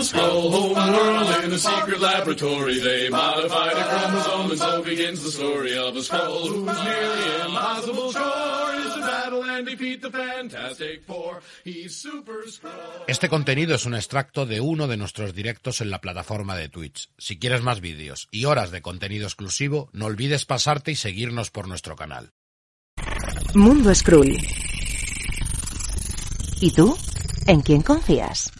the scroll home world in a secret laboratory. They modified a chromosome and so begins the story of a scroll whose nearly impossible chore is to battle and defeat the Fantastic Four. He's Super Scroll. Este contenido es un extracto de uno de nuestros directos en la plataforma de Twitch. Si quieres más vídeos y horas de contenido exclusivo, no olvides pasarte y seguirnos por nuestro canal. Mundo Skrull. ¿Y tú? ¿En quién confías?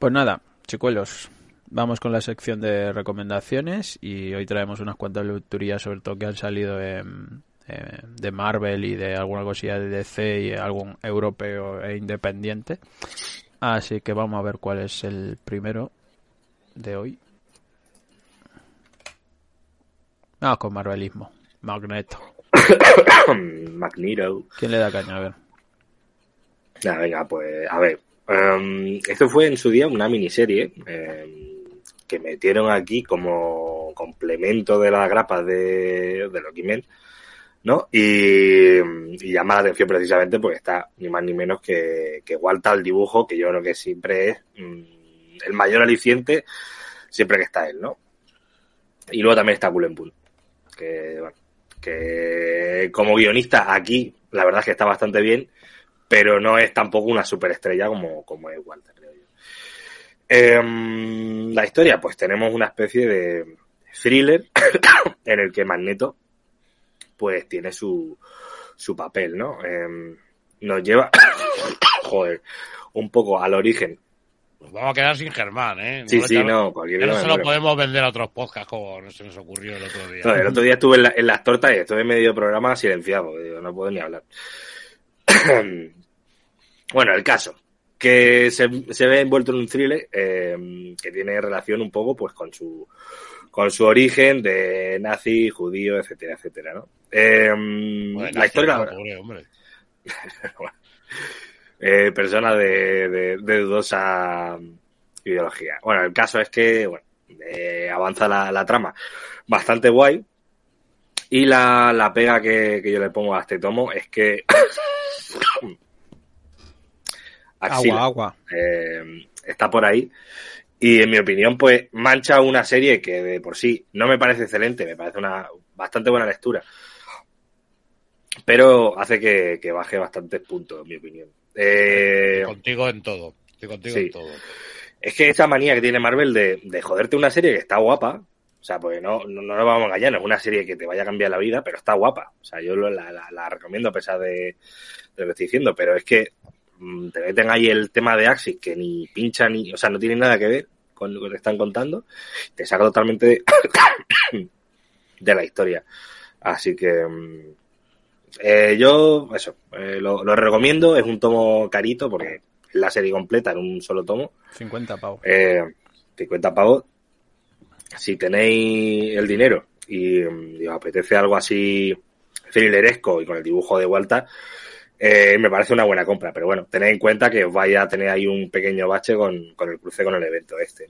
Pues nada, chicuelos, vamos con la sección de recomendaciones y hoy traemos unas cuantas lecturías sobre todo que han salido en- de Marvel y de alguna cosilla de DC y algún europeo e independiente. Así que vamos a ver cuál es el primero de hoy. Vamos con Marvelismo. Magneto. Magneto. ¿Quién le da caña? A ver. Ah, venga, pues a ver. Em, esto fue en su día una miniserie em, que metieron aquí como complemento de las grapas de, de Loki Men, ¿no? Y, y llama la atención precisamente porque está ni más ni menos que, que Walter al dibujo, que yo creo que siempre es mm, el mayor aliciente siempre que está él, ¿no? Y luego también está Cullen que, bueno, que como guionista aquí la verdad es que está bastante bien, pero no es tampoco una superestrella como, como es Walter, creo yo. Em, la historia, pues tenemos una especie de thriller en el que Magneto pues tiene su, su papel, ¿no? Em, nos lleva, joder, un poco al origen. Nos vamos a quedar sin Germán, ¿eh? Sí, sí, no, cualquier no se lo podemos vender a otros podcasts como se nos ocurrió el otro día. No, el otro día estuve en, la- en las tortas y estuve en medio programa silenciado, digo, no puedo ni hablar. Bueno, el caso, que se, se ve envuelto en un thriller eh, que tiene relación un poco pues con su con su origen de nazi, judío, etcétera, etcétera, ¿no? Eh, Joder, la historia, no, pobre hombre. eh, persona de, de- de dudosa ideología. Bueno, el caso es que bueno, eh, avanza la, la trama bastante guay. Y la, la pega que, que yo le pongo a este tomo es que. Axila, Agua, agua. eh, está por ahí. Y en mi opinión, pues mancha una serie que de por sí no me parece excelente, me parece una bastante buena lectura. Pero hace que, que baje bastantes puntos, en mi opinión. Eh, Contigo en todo. Estoy contigo Sí. en todo. es que esa manía que tiene Marvel de, de joderte una serie que está guapa, o sea, pues no, no, no nos vamos a engañar, no es una serie que te vaya a cambiar la vida, pero está guapa. O sea, yo lo- la, la- la recomiendo a pesar de, de lo que estoy diciendo, pero es que te meten ahí el tema de Axis que ni pincha ni, o sea, no tiene nada que ver con lo que te están contando, te saca totalmente de, de la historia. Así que mm, eh, yo, eso, eh, lo, lo recomiendo, es un tomo carito porque es la serie completa en un solo tomo. 50 pavos. Eh, 50 pavos. Si tenéis el dinero y, mm, y os apetece algo así thrilleresco y con el dibujo de vuelta, eh, me parece una buena compra. Pero bueno, tened en cuenta que os vaya a tener ahí un pequeño bache con, con el cruce con el evento este.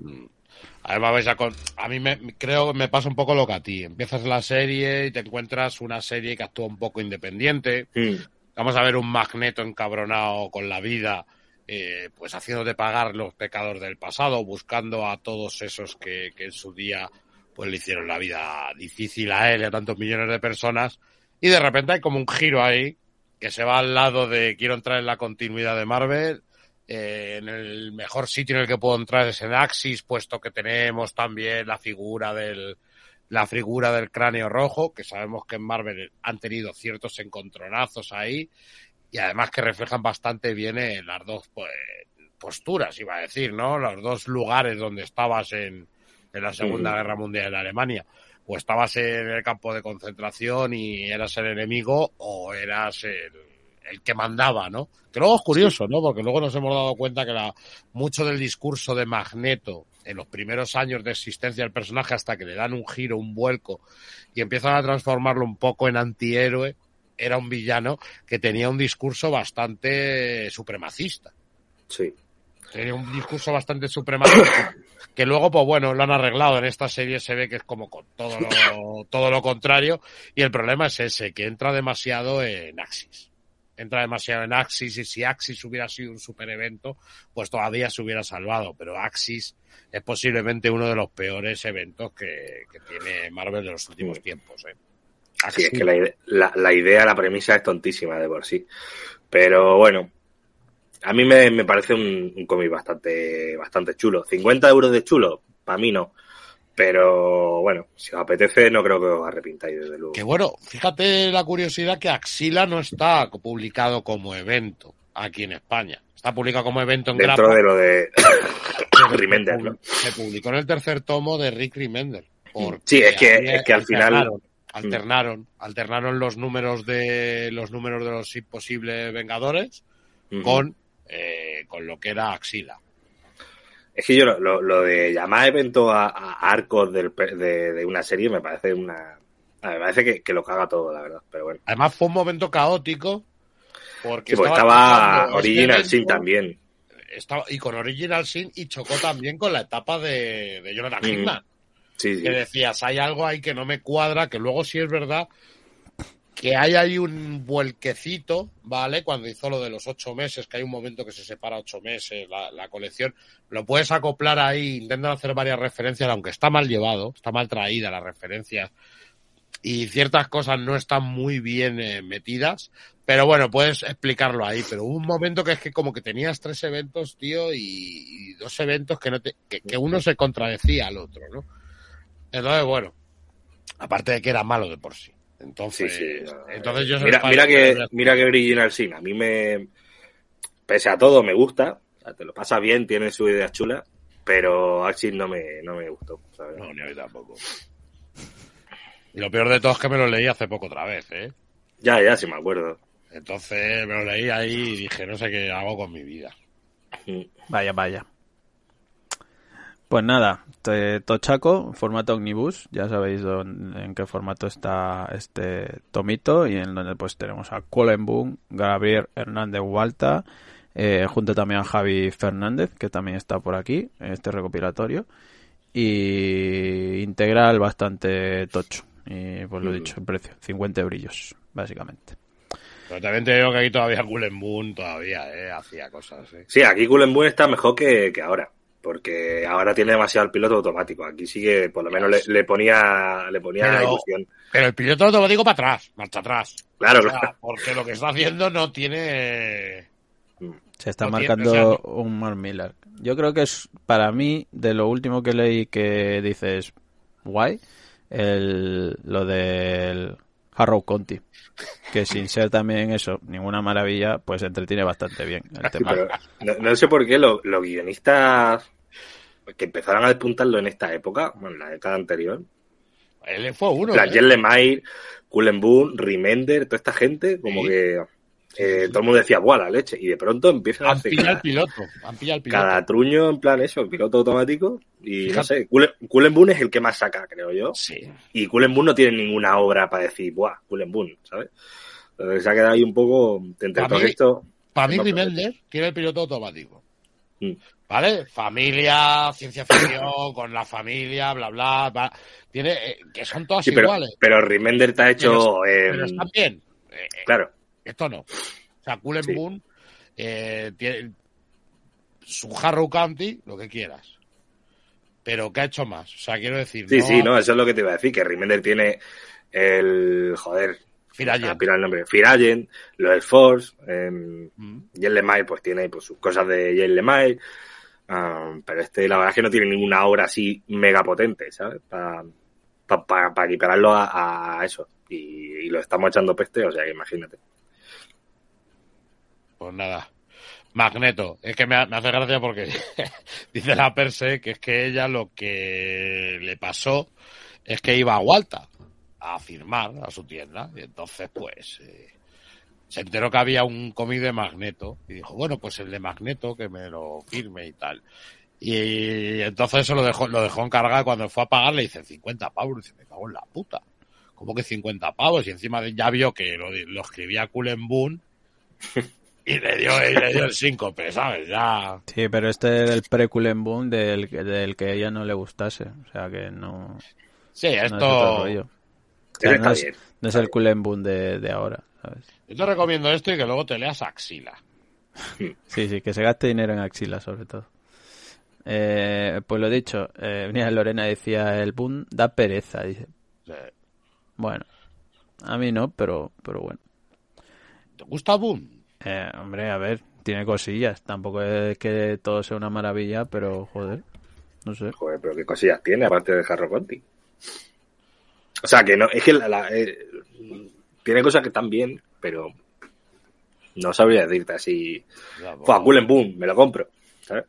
Además, vais a, con... a mí me, creo que me pasa un poco lo que a ti. Empiezas la serie y te encuentras una serie que actúa un poco independiente. Mm, Vamos a ver un magneto encabronado con la vida, eh, pues haciéndote pagar los pecados del pasado, buscando a todos esos que, que en su día pues le hicieron la vida difícil a él y a tantos millones de personas. Y de repente hay como un giro ahí que se va al lado de quiero entrar en la continuidad de Marvel. eh, en el mejor sitio en el que puedo entrar es en Axis, puesto que tenemos también la figura del, la figura del cráneo rojo, que sabemos que en Marvel han tenido ciertos encontronazos ahí, y además que reflejan bastante bien en las dos pues, posturas, iba a decir, ¿no? Los dos lugares donde estabas en, en la Segunda. Guerra Mundial en Alemania. O estabas en el campo de concentración y eras el enemigo, o eras el, que mandaba, ¿no? Que luego es curioso, ¿no? Porque luego nos hemos dado cuenta que la, mucho del discurso de Magneto en los primeros años de existencia del personaje hasta que le dan un giro, un vuelco y empiezan a transformarlo un poco en antihéroe, era un villano que tenía un discurso bastante supremacista. sí. Tenía un discurso bastante supremacista que luego, pues bueno, lo han arreglado. En esta serie se ve que es como con todo lo, todo lo contrario y el problema es ese, que entra demasiado en Axis. Entra demasiado en Axis y si Axis hubiera sido un super evento, pues todavía se hubiera salvado. Pero Axis es posiblemente uno de los peores eventos que, que tiene Marvel de los últimos tiempos. ¿eh? Sí, Axis. es que la, la, la idea, la premisa es tontísima de por sí. Pero bueno, a mí me, me parece un, un cómic bastante, bastante chulo. 50 euros de chulo, para mí no. Pero bueno, si os apetece, no creo que os arrepintáis, desde luego. Que bueno, fíjate la curiosidad que Axila no está publicado como evento aquí en España. Está publicado como evento en Dentro de lo de Remender, se ¿no? Se publicó en el tercer tomo de Rick Remender. Sí, es que- es que al final- alternaron, Alternaron, alternaron los números de los números de los imposibles Vengadores con, eh, con lo que era Axila. Es que yo lo, lo- lo de llamar evento a, a arcos del de, de una serie me parece una... a Me parece que, que lo caga todo, la verdad. Pero bueno. Además fue un momento caótico porque Sí, estaba este Original Sin también. estaba, y con Original Sin y chocó también con la etapa de, de Jonathan Mm. Sí. Que decías, hay algo ahí que no me cuadra, que luego sí es verdad que hay ahí un vuelquecito, ¿vale? Cuando hizo lo de los ocho meses, que hay un momento que se separa ocho meses la, colección, lo puedes acoplar ahí, intentan hacer varias referencias, aunque está mal llevado, está mal traída las referencias y ciertas cosas no están muy bien eh, metidas, pero bueno, puedes explicarlo ahí, pero hubo un momento que es que como que tenías tres eventos, tío, y, dos eventos que no te, que uno se contradecía al otro, ¿no? Entonces, bueno, aparte de que era malo de por sí. Entonces, Sí, sí, no, entonces yo soy mira, mira que los- mira que Original Sin a mí me pese a todo me gusta o sea, te lo pasa bien tiene sus ideas chulas pero Axis no me no me gustó ¿sabes? No, ni a mí tampoco. Y lo peor de todo es que me lo leí hace poco otra vez, ¿eh? ya ya sí me acuerdo Entonces me lo leí ahí y dije, no sé qué hago con mi vida. Vaya, vaya. Pues nada, te- Tochaco, formato Omnibus, ya sabéis dón- en qué formato está este tomito y en donde pues tenemos a Colin Boone, Gabriel Hernández Hualta, eh, junto también a Javi Fernández, que también está por aquí, en este recopilatorio, y integral bastante tocho, y pues lo he Mm. dicho, el precio, 50 brillos, básicamente. Pero también te digo que aquí todavía Cullen Boone todavía, ¿eh? Hacía cosas, ¿eh? sí aquí Cullen Boone está mejor que, que ahora porque ahora tiene demasiado el piloto automático aquí sí que por lo menos le, le ponía le ponía Pero- ilusión Pero el piloto automático para atrás, marcha atrás. claro O sea, claro porque lo que está haciendo no tiene Se está No tiene- marcando o sea, un Mark Miller. Yo creo que es, para mí, de lo último que leí que dices, guay, el, lo del Harrow Conti. Que sin ser también eso, ninguna maravilla, pues entretiene bastante bien el Sí, tema. pero no, no sé por qué lo- los guionistas que empezaron a despuntarlo en esta época, bueno, en la década anterior, Él fue uno. la ¿eh? Lemire, Cullen Boone, Remender, toda esta gente, como Sí. que eh, todo el mundo decía, ¡buah, la leche! Y de pronto empiezan a hacer cada, el piloto. Piloto. cada truño en plan eso, piloto automático. Y no sé, Cullen, Boone es el que más saca, creo yo. Sí. Y Cullen Boone no tiene ninguna obra para decir, ¡buah, Cullen Boone! ¿Sabes? Entonces se ha quedado ahí un poco entre todo mí- esto. Para mí, No, Remender quiere el piloto automático. Mm. ¿Vale? Familia, ciencia ficción, con la familia, bla, bla, bla. Tiene, eh, que son todas Sí, pero, iguales. pero Remender te ha hecho. eh, Pero están bien. Eh, eh, claro, Esto no. O sea, Cullen Sí. Boone eh, tiene su Harrow County, lo que quieras. Pero ¿qué ha hecho más? O sea, quiero decir, sí, no, sí, no, eso es lo que te iba a decir, que Remender tiene el. Joder, Fear Agent. Ah, pira el nombre. Lo del Force, eh, Mm. Lemire pues tiene pues, sus cosas de Jen Lemire, ah, pero este la verdad es que no tiene ninguna obra así mega potente, ¿sabes? Para equipararlo a, a eso. Y, y lo estamos echando peste, o sea que imagínate. Pues nada. Magneto, es que me, ha- me hace gracia porque dice la Perse que es que ella lo que le pasó es que iba a Walta a firmar a su tienda y entonces pues eh, se enteró que había un cómic de Magneto y dijo, bueno, pues el de Magneto que me lo firme y tal. Y entonces eso lo dejó, lo dejó encargado cuando fue a pagar le dicen 50 pavos, y dice, me cago en la puta. ¿Cómo que 50 pavos? Y encima ya vio que lo, lo escribía Cullen Boone y le dio, y le dio el síncope, ¿sabes? Ya. Sí, pero este es el pre-Cullen Boom del, que- del que a ella no le gustase. O sea que no, Sí, no es otro esto. rollo. O Ese sea, está no, es, bien. no es el Cullen Boom de, de ahora, ¿sabes? Yo te recomiendo esto y que luego te leas Axila. Sí, sí, que se gaste dinero en axila, sobre todo. Eh, pues lo dicho, eh, Lorena decía, el boom da pereza, dice. Sea, Bueno, a mí no, pero, pero bueno. ¿Te gusta Boom? Eh, hombre, a ver, tiene cosillas. Tampoco es que todo sea una maravilla, pero joder, no sé. Joder, pero qué cosillas tiene aparte de Harro Conti. O sea, que no, es que la, la- eh, tiene cosas que están bien, pero no sabría decirte así. Pues, Fue Cullen Boom, me lo compro. ¿sabes?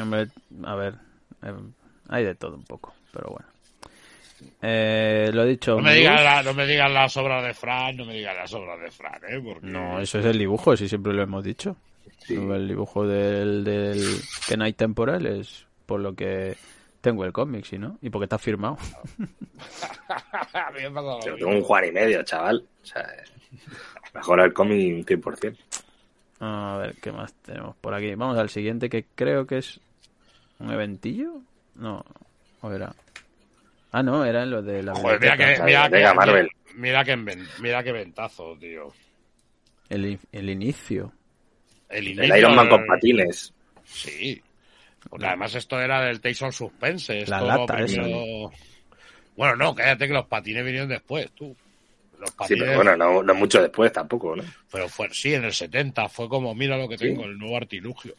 Hombre, a ver, eh, hay de todo un poco, pero bueno. Eh, lo he dicho. No me, digas la- no me digas las obras de Fran, no me digas las obras de Fran, ¿eh? Porque... No, eso es el dibujo, si siempre lo hemos dicho. El dibujo del, del Kenai Temporal es por lo que tengo el cómic, ¿sí, no? Y porque está firmado. Yo tengo un Juan y medio, chaval. O sea, mejora el cómic un 100%. A ver, ¿qué más tenemos por aquí? Vamos al siguiente, que creo que es un eventillo. No, o era. Ah, no, era lo de la Joder, mira que, mira, Venga, que, Marvel. mira que, mira que ventazo, tío. el, el inicio. El, Iron Man con patines. Sí. Porque además esto era del of Suspense. Esto La lata primero- Bueno, no, cállate que los patines vinieron después, tú. Los Sí, patines, pero bueno, no, no mucho después tampoco, ¿no? pero fue, sí, en el 70 fue como, mira lo que Sí. tengo, el nuevo artilugio.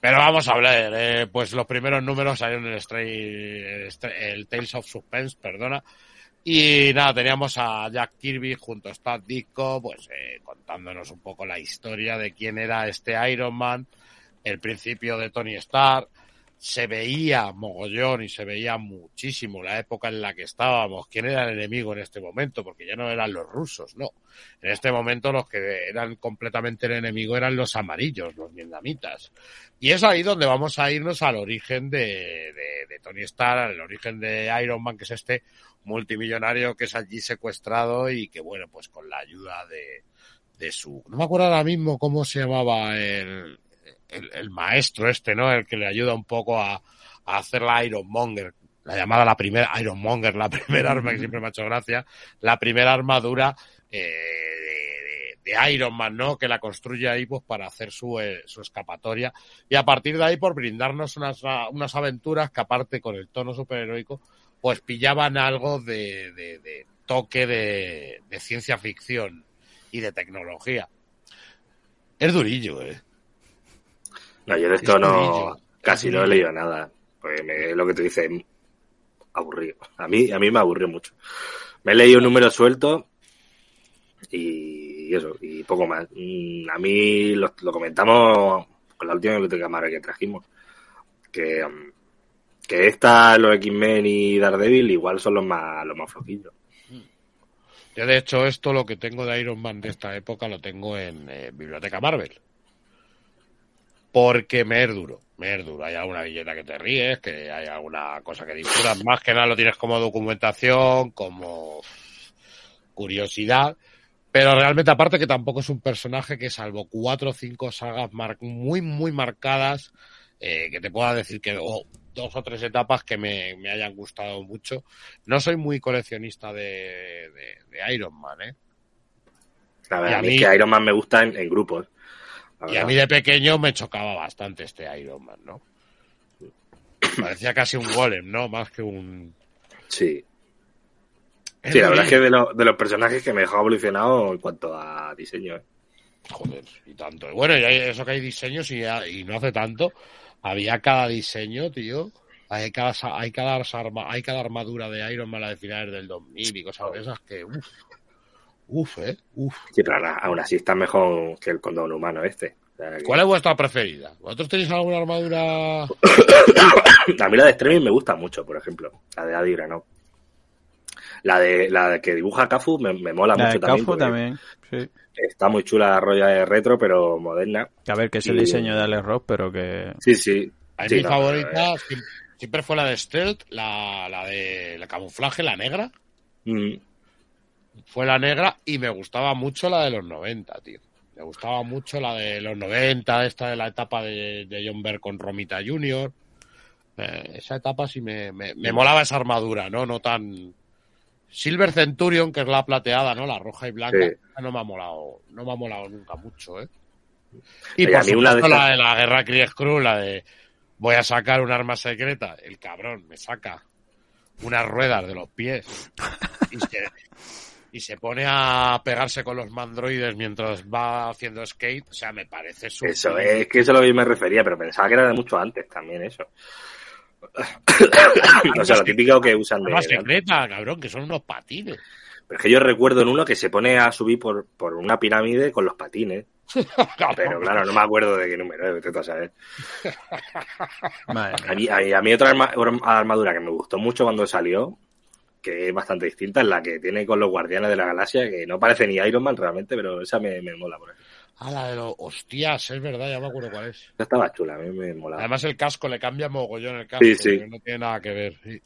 Pero vamos a hablar, eh, pues los primeros números salieron en el, Stray- el, Tales of Suspense, perdona. Y nada, teníamos a Jack Kirby junto a Stan Ditko, pues eh, contándonos un poco la historia de quién era este Iron Man, el principio de Tony Stark. Se veía mogollón y se veía muchísimo la época en la que estábamos, quién era el enemigo en este momento, porque ya no eran los rusos, no. En este momento los que eran completamente el enemigo eran los amarillos, los vietnamitas. Y es ahí donde vamos a irnos al origen de, de, Tony Stark, al origen de Iron Man, que es este multimillonario que es allí secuestrado y que, bueno, pues con la ayuda de, de su... No me acuerdo ahora mismo cómo se llamaba el, el, el maestro este, ¿no? El que le ayuda un poco a, a hacer la Iron Monger, la llamada la primera Iron Monger, la primera arma que siempre me ha hecho gracia, la primera armadura eh, de, de- Iron Man, ¿no? Que la construye ahí pues para hacer su, eh, su escapatoria y a partir de ahí por brindarnos unas, unas aventuras que aparte con el tono superheroico pues pillaban algo de, de- toque de, de ciencia ficción y de tecnología. Es durillo, ¿eh? No, yo de esto Es no, casi no he leído nada. Pues me- lo que tú dices, aburrido. A mí, a mí me aburrió mucho. Me he leído un número suelto y eso, y poco más. Mm, A mí lo, lo comentamos con la última biblioteca Marvel que trajimos, que, mm, que esta, los X-Men y Daredevil igual son los más, los más flojillos. Yo, de hecho, esto lo que tengo de Iron Man de esta época lo tengo en eh, Biblioteca Marvel. Porque me es duro, me es duro. Hay alguna billeta que te ríes, que hay alguna cosa que disfrutas. Más que nada lo tienes como documentación, como curiosidad. Pero realmente, aparte que tampoco es un personaje que, salvo cuatro o cinco sagas mar- muy, muy marcadas, eh, que te pueda decir que o dos o tres etapas que me, me hayan gustado mucho. No soy muy coleccionista de, de- de Iron Man, ¿eh? La Y verdad, a mí mí- es que Iron Man me gusta en, en grupos. Y a mí de pequeño me chocaba bastante este Iron Man, ¿no? Parecía casi un golem, ¿no? Más que un... Sí. Sí, la verdad es que de, los- de los personajes que me dejó evolucionado en cuanto a diseño. ¿eh? Joder, y tanto. Bueno, y eso que hay diseños y, y no hace tanto. Había cada diseño, tío. Hay cada, hay cada, arma, hay cada armadura de Iron Man la de finales del 2000 y cosas de esas que... Uf, uf, eh. Uf. Sí, pero aún- aún así está mejor que el condón humano este. O sea que- ¿Cuál es vuestra preferida? ¿Vosotros tenéis alguna armadura? A mí la de Streaming me gusta mucho, por ejemplo. La de Adira, ¿no? La de la de que dibuja Kafu me, me mola La mucho de también. Cafu también, sí. Está muy chula la rolla de retro, pero moderna. A ver, que es el Y- diseño de Alex Ross, pero que... Sí, sí. A Sí, mi no, favorita siem- siempre fue la de Stealth, la, la de la camuflaje, la negra. Mm, Fue la negra y me gustaba mucho la de los 90, tío. Me gustaba mucho la de los 90, esta de la etapa de, de John Bear con Romita Jr. Eh, esa etapa sí me, me, me molaba esa armadura, ¿no? No tan... Silver Centurion, que es la plateada, ¿no? La roja y blanca. Sí. No me ha molado, no me ha molado nunca mucho, ¿eh? Y Oye, por supuesto la de la guerra Kree Skrull, la de voy a sacar un arma secreta. El cabrón me saca unas ruedas de los pies y se, y se pone a pegarse con los mandroides mientras va haciendo skate. O sea, me parece súper. Eso, es que eso es lo que yo me refería, pero pensaba que era de mucho antes también eso. o sea, lo típico que usan de... Antes. secreta, cabrón, que son unos patines. Pero es que yo recuerdo en uno que se pone a subir por, por una pirámide con los patines. Pero claro, no me acuerdo de qué número a saber. A mí, a mí- a mí otra arma- armadura que me gustó mucho cuando salió, que es bastante distinta, es la que tiene con los Guardianes de la Galaxia, que no parece ni Iron Man realmente, pero esa me, me mola. Por ejemplo. Ah, la de los. Hostias, es verdad, ya me acuerdo cuál es. Esa estaba chula, a mí me mola. Además, el casco le cambia mogollón el casco. Sí, sí. No tiene nada que ver. sí.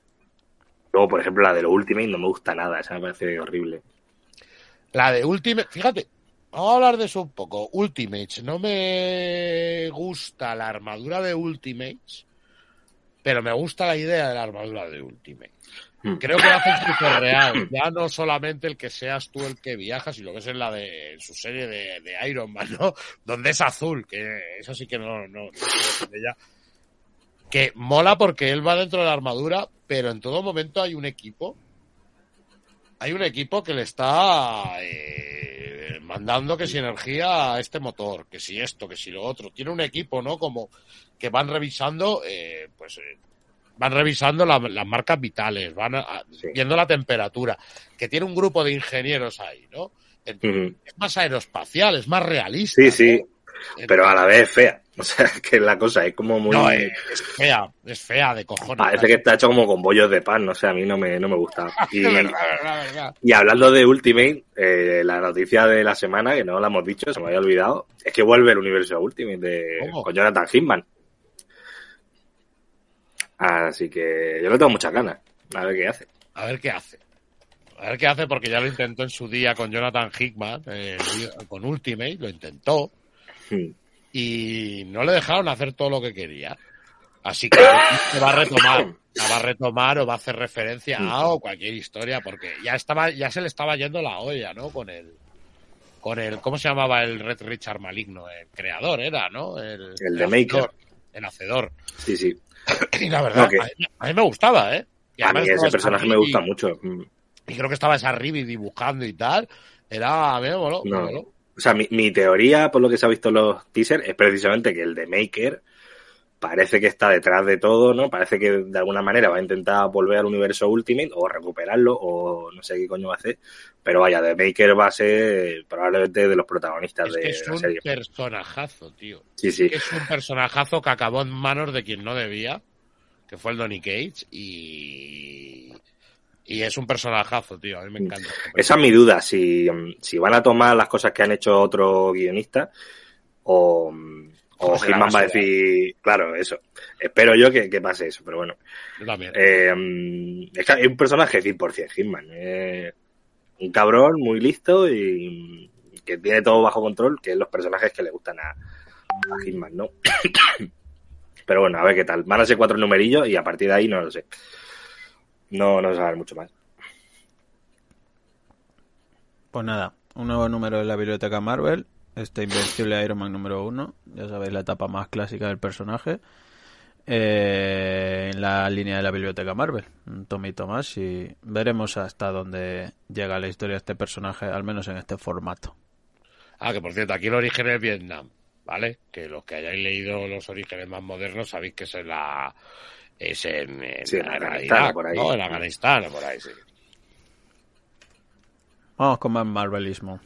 Luego, por ejemplo, la de los Ultimate no me gusta nada, esa me parece horrible. La de Ultimate, fíjate, vamos a hablar de eso un poco. Ultimates, no me gusta la armadura de Ultimates, pero me gusta la idea de la armadura de Ultimate. Hmm. Creo que lo hacen súper real. Ya no solamente el que seas tú el que viajas, sino que es en la de en su serie de, de Iron Man, ¿no? Donde es azul, que eso sí que no, no, no ella. Que mola porque él va dentro de la armadura, pero en todo momento hay un equipo hay un equipo que le está eh, mandando que si energía a este motor, que si esto, que si lo otro. Tiene un equipo, ¿no? Como que van revisando, eh, pues eh, van revisando la- las marcas vitales, van a- a- Sí. viendo la temperatura, que tiene un grupo de ingenieros ahí, ¿no? Entonces. Es más aeroespacial, es más realista. Sí, sí, ¿no? pero a la vez es fea. O sea, que la cosa es como muy... No, es fea, es fea de cojones. Parece que está hecho como con bollos de pan, no sé, a mí no me, no me gusta. Y, Es verdad, verdad, verdad. y hablando de Ultimate, eh, la noticia de la semana, que no la hemos dicho, se me había olvidado, es que vuelve el universo Ultimate de, ¿Cómo? con Jonathan Hickman. Así que yo le tengo muchas ganas. A ver qué hace. A ver qué hace. A ver qué hace, porque ya lo intentó en su día con Jonathan Hickman, eh, con Ultimate, lo intentó, Hmm. y no le dejaron hacer todo lo que quería. Así que se va a retomar, la va a retomar o va a hacer referencia a o cualquier historia, porque ya estaba, ya se le estaba yendo la olla, ¿no? Con el, con el, ¿cómo se llamaba el Red Richard maligno? El creador era, ¿no? El, El de Maker. El hacedor. Sí, sí. Y la verdad, a, mí, a mí me gustaba, ¿eh? Y A mí ese personaje me gusta mucho. Hmm. y creo que estaba esa Ribi dibujando y tal. Era, a mí me moló, me No. moló. O sea, mi, mi teoría, por lo que se ha visto en los teasers, es precisamente que el de Maker parece que está detrás de todo, ¿no? Parece que de alguna manera va a intentar volver al universo Ultimate o recuperarlo o no sé qué coño va a hacer. Pero vaya, The Maker va a ser probablemente de los protagonistas Es de, es la un serie. personajazo, tío. Sí, sí. Es un personajazo que acabó en manos de quien no debía, que fue el Donny Cage, y. Y es un personajazo, tío. A mí me encanta. Esa es mi duda, si, si van a tomar las cosas que han hecho otros guionistas o, o ¿Cómo será Hitman va a decir, claro, eso. Espero yo que, que pase eso, pero bueno. Yo también. Eh, es, que un personaje 100% Hitman. eh, un cabrón muy listo y que tiene todo bajo control, que es los personajes que le gustan a, a Hitman, ¿no? Pero bueno, a ver qué tal. Van a ser cuatro numerillos y a partir de ahí no lo sé. No, no se ver mucho más. Pues nada, un nuevo número de la biblioteca Marvel, este Invencible Iron Man número uno, ya sabéis la etapa más clásica del personaje, eh, en la línea de la biblioteca Marvel, un tomito más y veremos hasta dónde llega la historia de este personaje, al menos en este formato. Ah, que por cierto, aquí el origen es Vietnam, ¿vale? Que los que hayáis leído los orígenes más modernos sabéis que es en la. Es en, en, Sí, en en Afganistán, Irak, por ahí. ¿no? En Afganistán, por ahí, sí. Vamos con más Marvelismo.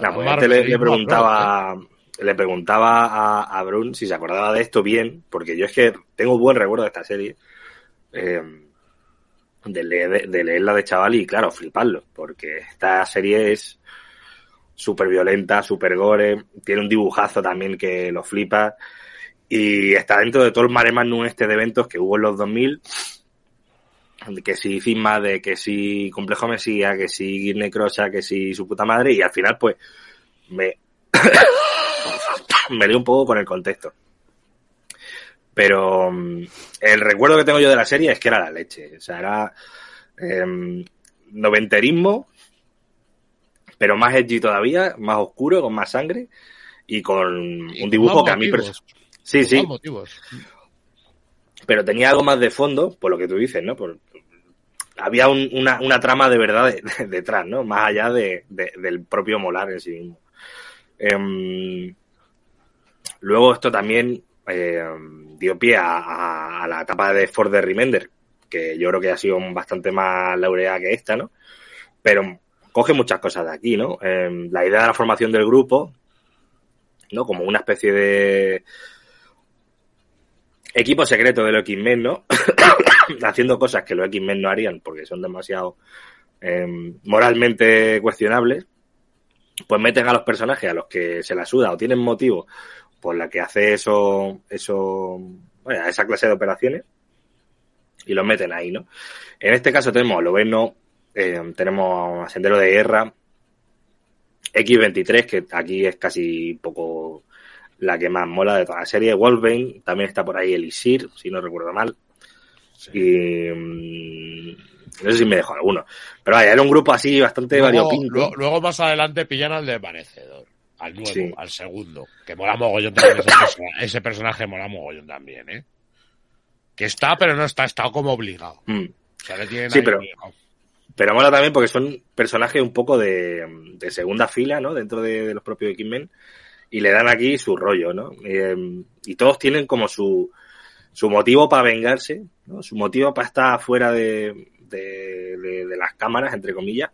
Nah, pues le, preguntaba, le preguntaba a, a Brun si se acordaba de esto bien, porque yo es que tengo buen recuerdo de esta serie, eh, de, leer, de leerla de chaval y claro, fliparlo, porque esta serie es súper violenta, súper gore, tiene un dibujazo también que lo flipa y está dentro de todo el mare magnum este de eventos que hubo en los 2000 que si Cisma, de que si Complejo Mesía, que si Necrosa, que si su puta madre, y al final, pues, me, me lío un poco con el contexto. Pero mm, el recuerdo que tengo yo de la serie es que era la leche. O sea, era em, noventerismo, pero más edgy todavía, más oscuro, con más sangre y con Y un dibujo que a mí... Sí, Con sí, motivos. pero tenía algo más de fondo, por lo que tú dices, ¿no? Por, había un- una, una trama de verdad de- de- detrás, ¿no? Más allá de, de- del propio molar en sí mismo. Em, luego esto también eh, dio pie a la etapa de Ford de Remender, que yo creo que ha sido bastante más laureada que esta, ¿no? Pero coge muchas cosas de aquí, ¿no? Em, la idea de la formación del grupo, ¿no? Como una especie de equipo secreto de los X-Men, ¿no? Haciendo cosas que los X-Men no harían porque son demasiado eh, moralmente cuestionables, pues meten a los personajes a los que se la suda o tienen motivo por la que hace eso, eso, bueno, esa clase de operaciones y los meten ahí, ¿no? En este caso tenemos a Loveno, eh, tenemos a Sendero de Guerra, X23, que aquí es casi un poco la que más mola de toda la serie. Wolverine, también está por ahí Elisir, si no recuerdo mal. Y mm, no sé si me dejo alguno. Pero vaya, era un grupo así bastante Luego, variopinto. luego- luego más adelante pillan al desvanecedor. Al nuevo, Sí. al segundo. Que mola mogollón también ese, persona- ese personaje, mola mogollón también, ¿eh? Que está, pero no está, está como obligado. Mm. O sea, le tienen Sí, pero- obligado. Pero mola también porque son personajes un poco de, de segunda fila, ¿no? Dentro de, de los propios X-Men. Y le dan aquí su rollo, ¿no? Eh, y todos tienen como su, su motivo para vengarse, ¿no? Su motivo para estar fuera de, de, las cámaras, entre comillas.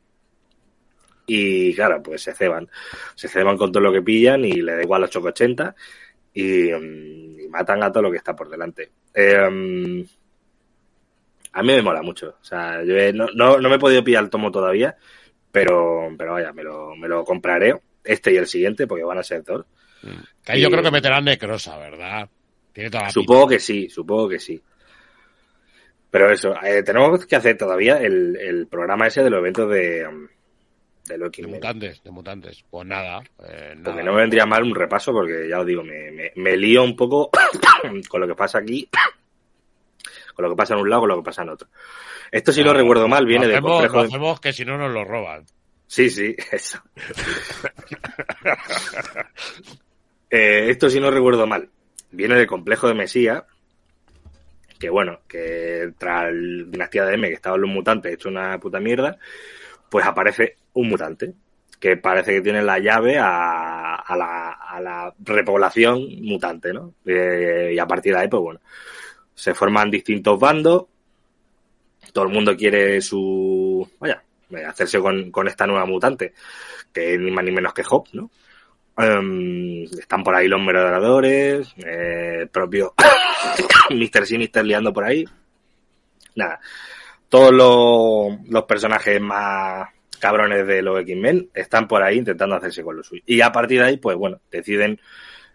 Y claro, pues se ceban. Se ceban con todo lo que pillan y le da igual los 880 y, mm, y matan a todo lo que está por delante. Eh, a mí me mola mucho. O sea, yo he- no, no, no me he podido pillar el tomo todavía, pero, pero vaya, me lo, me lo compraré. Este y el siguiente, porque van a ser dos. Que ahí yo y- creo que meterán Necrosa, ¿verdad? Tiene toda la Supongo que sí, supongo que sí. Pero eso, eh, tenemos que hacer todavía el, el programa ese de los eventos de, um, de. De mutantes, de mutantes. Pues nada. eh, nada. Porque no me vendría mal un repaso, porque ya os digo, me, me, me lío un poco con lo que pasa aquí, con lo que pasa en un lado, con lo que pasa en otro. Esto, si no Claro, recuerdo mal, viene lo hacemos, complejo lo de... hacemos que si no nos lo roban. Sí, sí, eso. Eh, esto, si no recuerdo mal, viene del complejo de Mesía, que bueno, que tras el Dinastía de M, que estaban los mutantes hecho una puta mierda, pues aparece un mutante, que parece que tiene la llave a, a la, la repoblación mutante, ¿no? Eh, y a partir de ahí, pues bueno, se forman distintos bandos, todo el mundo quiere su, vaya, eh, hacerse con, con esta nueva mutante, que ni más ni menos que Hop, ¿no? Em, están por ahí los merodeadores, eh, propio Mr. Sinister liando por ahí. Nada, todos los, los personajes más cabrones de los X-Men están por ahí intentando hacerse con lo suyo. Y a partir de ahí, pues bueno, deciden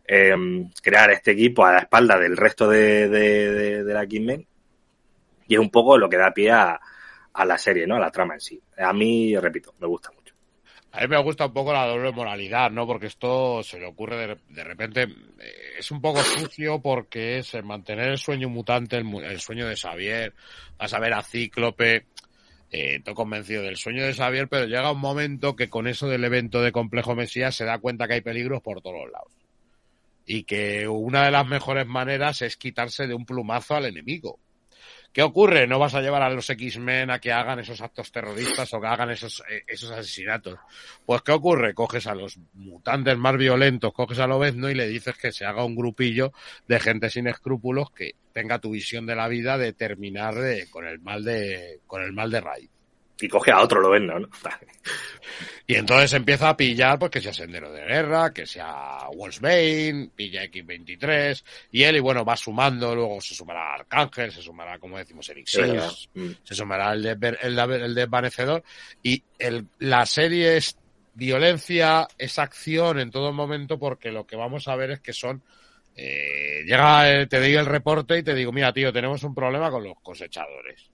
em, crear este equipo a la espalda del resto de, de, de, de la X-Men. Y es un poco lo que da pie a, a la serie, ¿no? A la trama en sí. A mí, repito, me gusta. A mí me gusta un poco la doble moralidad, ¿no? Porque esto se le ocurre de, repente. eh, es un poco sucio porque es mantener el sueño mutante, el, sueño de Xavier. Vas a ver a Cíclope. Eh, estoy convencido del sueño de Xavier, pero llega un momento que con eso del evento de Complejo Mesías se da cuenta que hay peligros por todos lados. Y que una de las mejores maneras es quitarse de un plumazo al enemigo. ¿Qué ocurre? No vas a llevar a los X-Men a que hagan esos actos terroristas o que hagan esos, eh, esos asesinatos. Pues ¿qué ocurre? Coges a los mutantes más violentos, coges a Lobezno y le dices que se haga un grupillo de gente sin escrúpulos que tenga tu visión de la vida de terminar de- con el mal de con el mal de raíz. Y coge a otro, lo ven, ¿no? Y entonces empieza a pillar, pues que sea Sendero de Guerra, que sea Wolfsbane, pilla X23, y él, y bueno, va sumando, luego se sumará Arcángel, se sumará, como decimos, verdad. Six, Mm. se sumará el, de, el, de- el desvanecedor, y el, la serie es violencia, es acción en todo momento, porque lo que vamos a ver es que son eh, llega, eh, te digo el reporte y te digo, mira, tío, tenemos un problema con los cosechadores.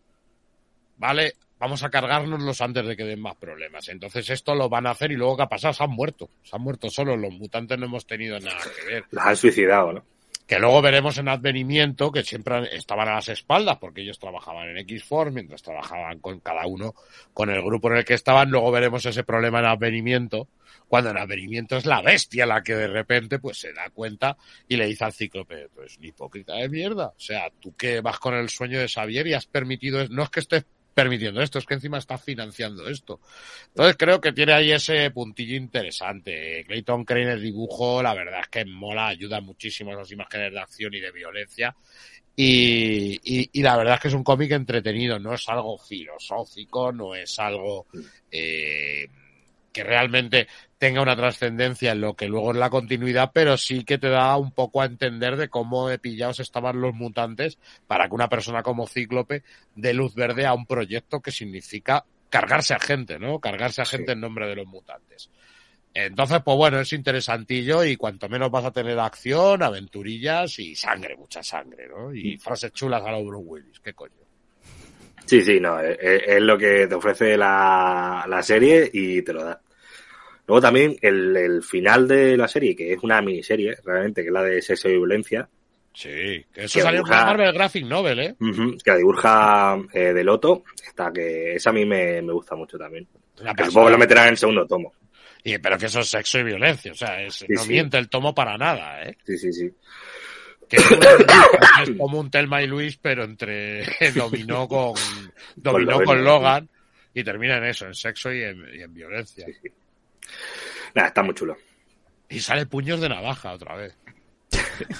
¿Vale? Vamos a cargárnoslos antes de que den más problemas. Entonces esto lo van a hacer y luego ¿qué ha pasado? Se han muerto. Se han muerto solos. Los mutantes no hemos tenido nada que ver. Los han suicidado, ¿no? Que luego veremos en Advenimiento que siempre estaban a las espaldas porque ellos trabajaban en X-Force mientras trabajaban con cada uno, con el grupo en el que estaban. Luego veremos ese problema en Advenimiento cuando en Advenimiento es la bestia la que de repente pues se da cuenta y le dice al cíclope, pues ni hipócrita de mierda. O sea, tú que vas con el sueño de Xavier y has permitido, no es que estés permitiendo esto, es que encima estás financiando esto. Entonces creo que tiene ahí ese puntillo interesante. Clayton Crane el dibujo, la verdad es que mola, ayuda muchísimo a esas imágenes de acción y de violencia. Y, y, y la verdad es que es un cómic entretenido, no es algo filosófico, no es algo eh, que realmente tenga una trascendencia en lo que luego es la continuidad, pero sí que te da un poco a entender de cómo de pillados estaban los mutantes para que una persona como Cíclope dé luz verde a un proyecto que significa cargarse a gente, ¿no? Cargarse a gente Sí. en nombre de los mutantes. Entonces, pues bueno, es interesantillo y cuanto menos vas a tener acción, aventurillas y sangre, mucha sangre, ¿no? Y frases chulas a los Bruce Willis, qué coño. Sí, sí, no, es, es lo que te ofrece la, la serie y te lo da. Luego también el, el final de la serie, que es una miniserie, realmente, que es la de sexo y violencia, Sí, que eso Que salió dibuja- Marvel Graphic Novel, ¿eh? que la dibuja eh, de Loto, está que esa a mí me, me gusta mucho también. Que supongo que lo meterán en el segundo tomo. Y, pero que eso es sexo y violencia, o sea, es, no sí. miente el tomo para nada, ¿eh? Sí, sí, sí. Que es, como un Telma y Luis, pero entre dominó con dominó Logan, con. Logan y termina en eso, en sexo y en, y en violencia. Nada, está muy chulo. Y sale puños de navaja otra vez.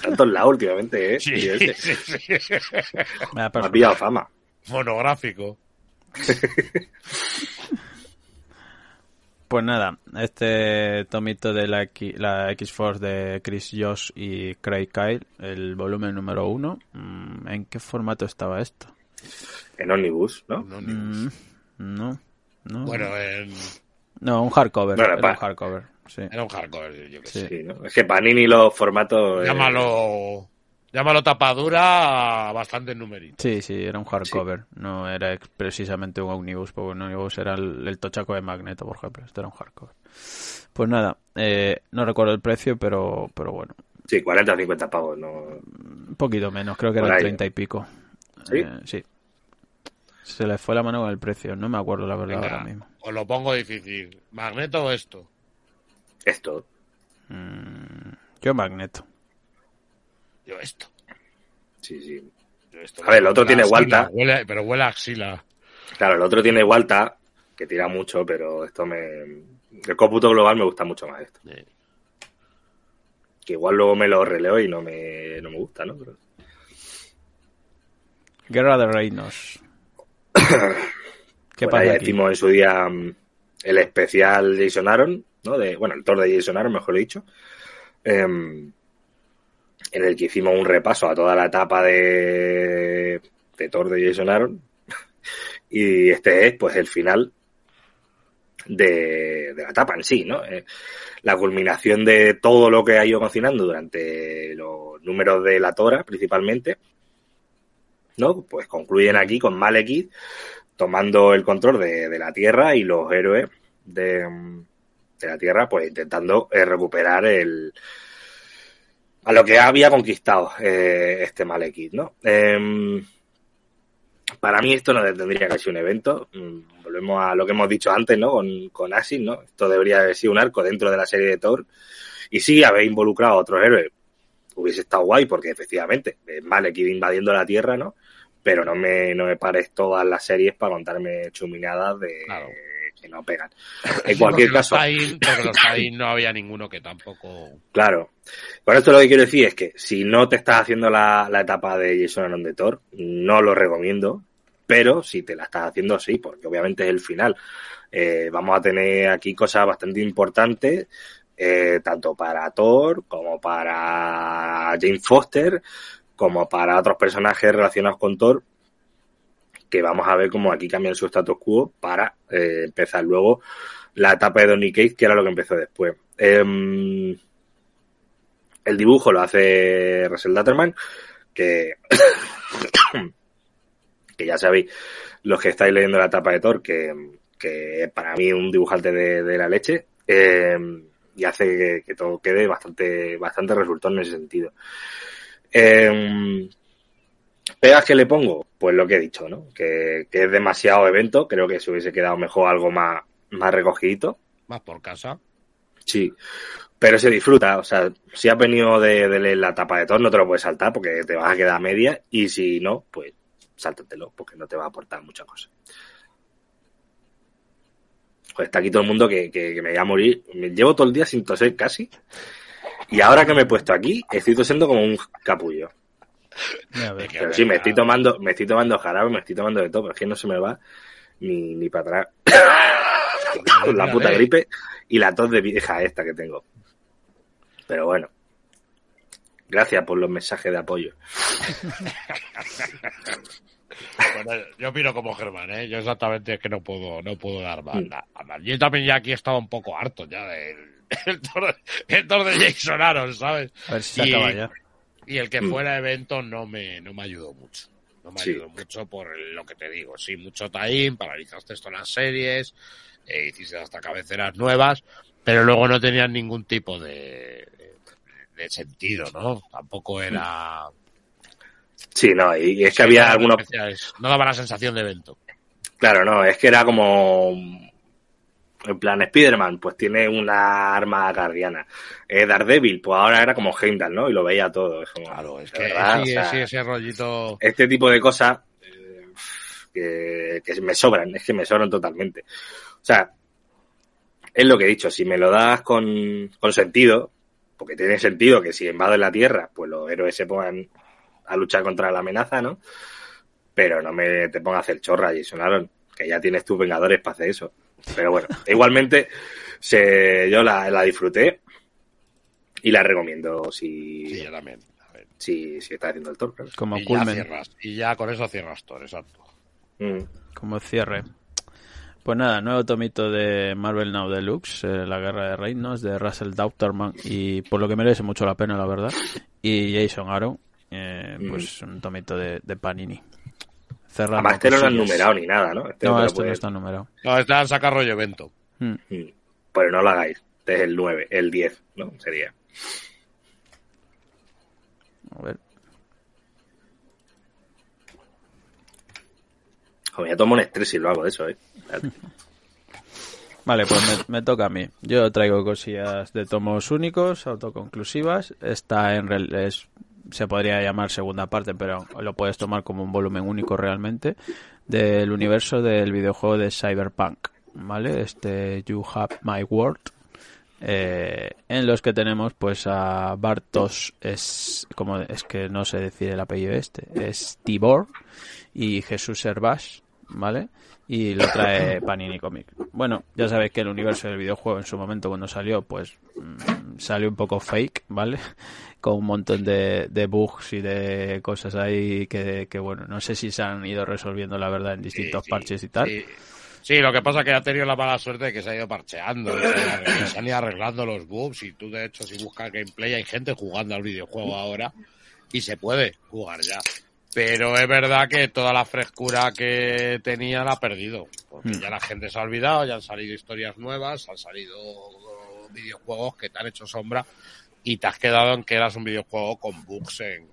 Tanto en la últimamente, ¿eh? Sí, este, sí, sí. Me ha ha pasado. pillado fama. Monográfico. Pues nada, este tomito de la, X- la X-Force de Chris Josh y Craig Kyle, el volumen número uno. mm, ¿En qué formato estaba esto? En Omnibus, ¿no? No, ni- Mm, no, no. Bueno, en- no, un hardcover. Bueno, era pa- un hardcover, sí. era un hardcore, yo que Sí. sé. Sí, ¿no? Es que Panini los formatos... eh, Llámalo, llámalo tapadura, bastante numerito. Sí, sí, era un hardcover. No era precisamente un omnibus, porque un omnibus era el, el tochaco de Magneto, por ejemplo. Esto era un hardcover. Pues nada, eh, no recuerdo el precio, pero, pero bueno, Sí, 40 o 50 pavos, ¿no? un poquito menos, creo que ahí. 30 y pico. ¿Sí? Eh, sí. Se le fue la mano con el precio, no me acuerdo la verdad Venga, ahora mismo. os lo pongo difícil. ¿Magneto o esto? Esto. Mm, yo Magneto. Yo esto. Sí, sí. Yo esto. A ver, el otro tiene Walta. huele- pero huele a axila. Claro, el otro tiene Walta, que tira mucho, pero esto me... El cómputo global me gusta mucho más esto. Sí. que igual luego me lo releo y no me, no me gusta, ¿no? Pero- Guerra de Reinos. ¿Qué Bueno, pasa aquí? hicimos en su día mm, el especial Jason Aaron, ¿no? De, bueno, el Thor de Jason Aaron, mejor dicho. Em, en el que hicimos un repaso a toda la etapa de, de Thor de Jason Aaron. Y este es, pues, el final de, de la etapa en sí, ¿no? Eh, la culminación de todo lo que ha ido cocinando durante los números de la Tora, principalmente. ¿No? Pues concluyen aquí con Malekith tomando el control de, de la Tierra y los héroes de, de la Tierra, pues intentando eh, recuperar el a lo que había conquistado eh, este Malekith, ¿no? Em, para mí esto no tendría que ser un evento. Mm, Volvemos a lo que hemos dicho antes, ¿no? Con, con Asis, ¿no? Esto debería haber sido un arco dentro de la serie de Thor. Y sí, haber involucrado a otros héroes hubiese estado guay, porque efectivamente, es Malekith invadiendo la Tierra, ¿no? Pero no me, no me pares todas las series para contarme chuminadas de Claro. que no pegan. En cualquier Porque caso, Los Tain- porque los Tain no había ninguno que tampoco... Claro. Con esto lo que quiero decir es que si no te estás haciendo la, la etapa de Jason Aaron de Thor, no lo recomiendo. Pero si te la estás haciendo, sí, porque obviamente es el final. Eh, vamos a tener aquí cosas bastante importantes, eh, tanto para Thor como para Jane Foster, como para otros personajes relacionados con Thor, que vamos a ver cómo aquí cambian su status quo para eh, empezar luego la etapa de Donny Cates, que era lo que empezó después. Em, el dibujo lo hace Russell Datterman, que, que ya sabéis, los que estáis leyendo la etapa de Thor, que, que para mí es un dibujante de, de la leche, em, y hace que, que todo quede bastante, bastante resultón en ese sentido. Em, ¿Pegas que le pongo? Pues lo que he dicho, ¿no? Que, que es demasiado evento, creo que se hubiese quedado mejor algo más, más recogidito. Más por casa. Sí, pero se disfruta. O sea, si has venido de, de leer la tapa de Thor, no te lo puedes saltar porque te vas a quedar a media. Y si no, pues sáltatelo porque no te va a aportar mucha cosa. Joder, está aquí todo el mundo que, que, que me voy a morir. Me llevo todo el día sin toser casi. Y ahora que me he puesto aquí, estoy tosiendo como un capullo. Pero sí, me estoy tomando, me estoy tomando jarabe, me estoy tomando de todo, pero es que no se me va ni, ni para atrás. Con la puta gripe y la tos de vieja esta que tengo. Pero bueno. Gracias por los mensajes de apoyo. Bueno, yo opino como Germán, ¿eh? Yo exactamente es que no puedo, no puedo dar más. Nada más. Yo también ya aquí he estado un poco harto ya del el el de Jason Aaron, ¿sabes? A ver si se Y- acaba ya. Y el que fuera evento no me, no me ayudó mucho. No me Sí. ayudó mucho por lo que te digo. Sí, mucho time, paralizaste esto en las series, eh, hiciste hasta cabeceras nuevas, pero luego no tenían ningún tipo de, de sentido, ¿no? Tampoco era... Sí, no, y, es que había no algunos. especiales. No daba la sensación de evento. Claro, no, es que era como. En plan, Spider-Man, pues tiene una arma guardiana. Eh, Daredevil, pues ahora era como Heimdall, ¿no? Y lo veía todo. Es como, Claro, es que verdad, sí, o sea, sí, ese rollito... este tipo de cosas eh, que, que me sobran, es que me sobran totalmente. O sea, es lo que he dicho, si me lo das con, con sentido, porque tiene sentido que si invaden la Tierra, pues los héroes se pongan a luchar contra la amenaza, ¿no? Pero no me te pongas a hacer chorra, Jason Aaron, que ya tienes tus Vengadores para hacer eso. Pero bueno, igualmente se, yo la, la disfruté y la recomiendo si, Sí, yo también. A ver. si, si está haciendo el Thor, claro. Como y ya culmen, cierras. Y ya con eso cierras todo, exacto. Mm. como cierre. Pues nada, nuevo tomito de Marvel Now Deluxe, eh, La Guerra de Reinos, de Russell Dauterman, y por lo que merece mucho la pena, la verdad. Y Jason Aaron, eh, Mm. pues un tomito de, de Panini. Además, este no lo han numerado ni nada, ¿no? Este No, este no está numerado. No, este al sacar rollo evento. Mm. Mm. Pero no lo hagáis. Este es el 9, el 10, ¿no? Sería. A ver. Joder, ya tomo un estrés si lo hago de eso, ¿eh? Vale, pues me, me toca a mí. Yo traigo cosillas de tomos únicos, autoconclusivas. Esta en real- es, se podría llamar segunda parte, pero lo puedes tomar como un volumen único realmente del universo del videojuego de Cyberpunk, ¿vale? Este You Have My World, eh, en los que tenemos pues a Bartos es como es que no sé decir el apellido este es Tibor y Jesús Herbás vale y lo trae Panini Comic bueno ya sabéis que el universo del videojuego en su momento cuando salió pues mm, salió un poco fake vale con un montón de, de bugs y de cosas ahí que, que bueno no sé si se han ido resolviendo la verdad en distintos Sí, sí, parches y tal Sí. Sí, lo que pasa es que ha tenido la mala suerte de que se ha ido parcheando, se, se han ido arreglando los bugs y tú de hecho si buscas gameplay hay gente jugando al videojuego ahora y se puede jugar ya. Pero es verdad que toda la frescura que tenía la ha perdido, porque Hmm. ya la gente se ha olvidado, ya han salido historias nuevas, han salido videojuegos que te han hecho sombra y te has quedado en que eras un videojuego con bugs en,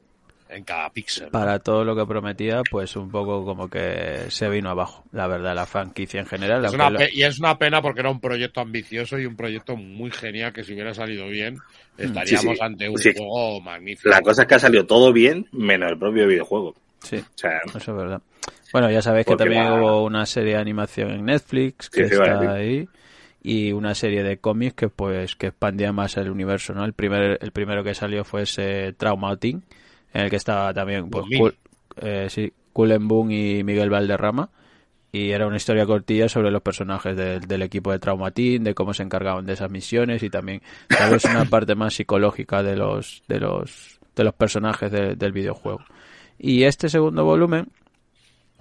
en cada píxel. ¿no? para todo lo que prometía pues un poco como que se vino abajo la verdad la franquicia en general Es aunque una lo- pe- y es una pena porque era un proyecto ambicioso y un proyecto muy genial que si hubiera salido bien estaríamos Sí, sí. ante un Sí. juego magnífico. La cosa es que ha salido todo bien, menos el propio videojuego. sí O sea, Eso es verdad. Bueno, ya sabéis que también hubo una serie de animación en Netflix que Sí, sí, vale, está ahí y una serie de cómics que pues que expandía más el universo, ¿no? El primer el primero que salió fue ese Trauma Team, en el que estaba también pues eh, sí, Cullen Boom y Miguel Valderrama y era una historia cortilla sobre los personajes del, del equipo de Trauma Team, de cómo se encargaban de esas misiones y también tal vez una parte más psicológica de los de los de los personajes de- del videojuego. Y este segundo volumen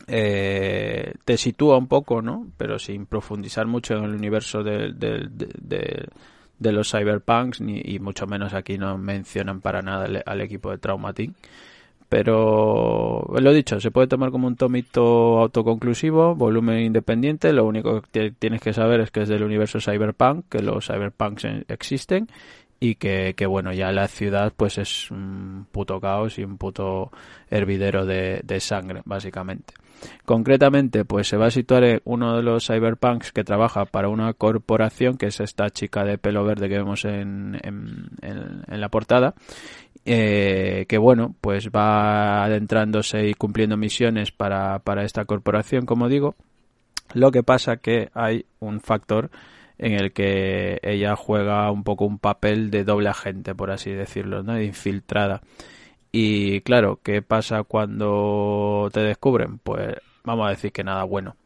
eh, te sitúa un poco, ¿no? Pero sin profundizar mucho en el universo de, de- los cyberpunks ni, y mucho menos aquí no mencionan para nada al, equipo de Trauma Team. Pero lo dicho, se puede tomar como un tomito autoconclusivo, volumen independiente. Lo único que tienes que saber es que es del universo cyberpunk, que los cyberpunks en- existen y que, bueno, ya la ciudad pues es un puto caos y un puto hervidero de, de sangre, básicamente. Concretamente, pues se va a situar en uno de los cyberpunks que trabaja para una corporación, que es esta chica de pelo verde que vemos en, en, en- la portada, eh, que bueno, pues va adentrándose y cumpliendo misiones para, para esta corporación, como digo. Lo que pasa que hay un factor en el que ella juega un poco un papel de doble agente, por así decirlo, ¿no? De infiltrada. Y claro, ¿qué pasa cuando te descubren? Pues vamos a decir que nada bueno.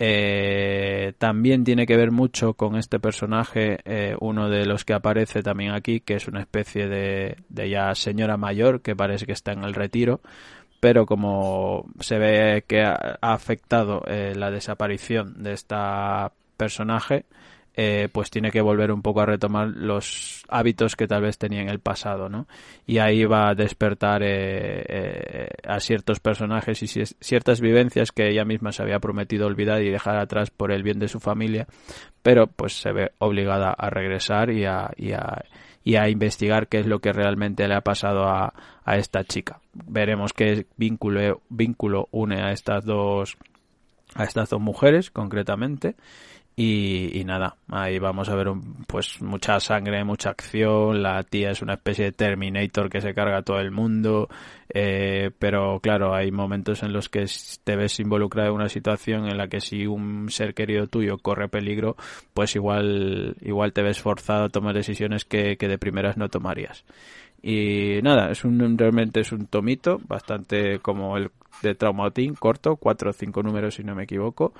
Eh, también tiene que ver mucho con este personaje, eh, uno de los que aparece también aquí, que es una especie de, de ya señora mayor que parece que está en el retiro, pero como se ve que ha, afectado eh, la desaparición de esta personaje, eh, pues tiene que volver un poco a retomar los hábitos que tal vez tenía en el pasado, ¿no? Y ahí va a despertar eh, eh, a ciertos personajes y ci- ciertas vivencias que ella misma se había prometido olvidar y dejar atrás por el bien de su familia, pero pues se ve obligada a regresar y a, y a, y a investigar qué es lo que realmente le ha pasado a, a esta chica. Veremos qué vínculo, vínculo une a estas dos a estas dos mujeres concretamente y, y nada, ahí vamos a ver un- pues mucha sangre, mucha acción, la tía es una especie de Terminator que se carga a todo el mundo, eh, pero claro, hay momentos en los que te ves involucrado en una situación en la que si un ser querido tuyo corre peligro, pues igual, igual te ves forzado a tomar decisiones que, que de primeras no tomarías. Y nada, es un realmente es un tomito, bastante como el de Traumatín, corto, cuatro o cinco números si no me equivoco,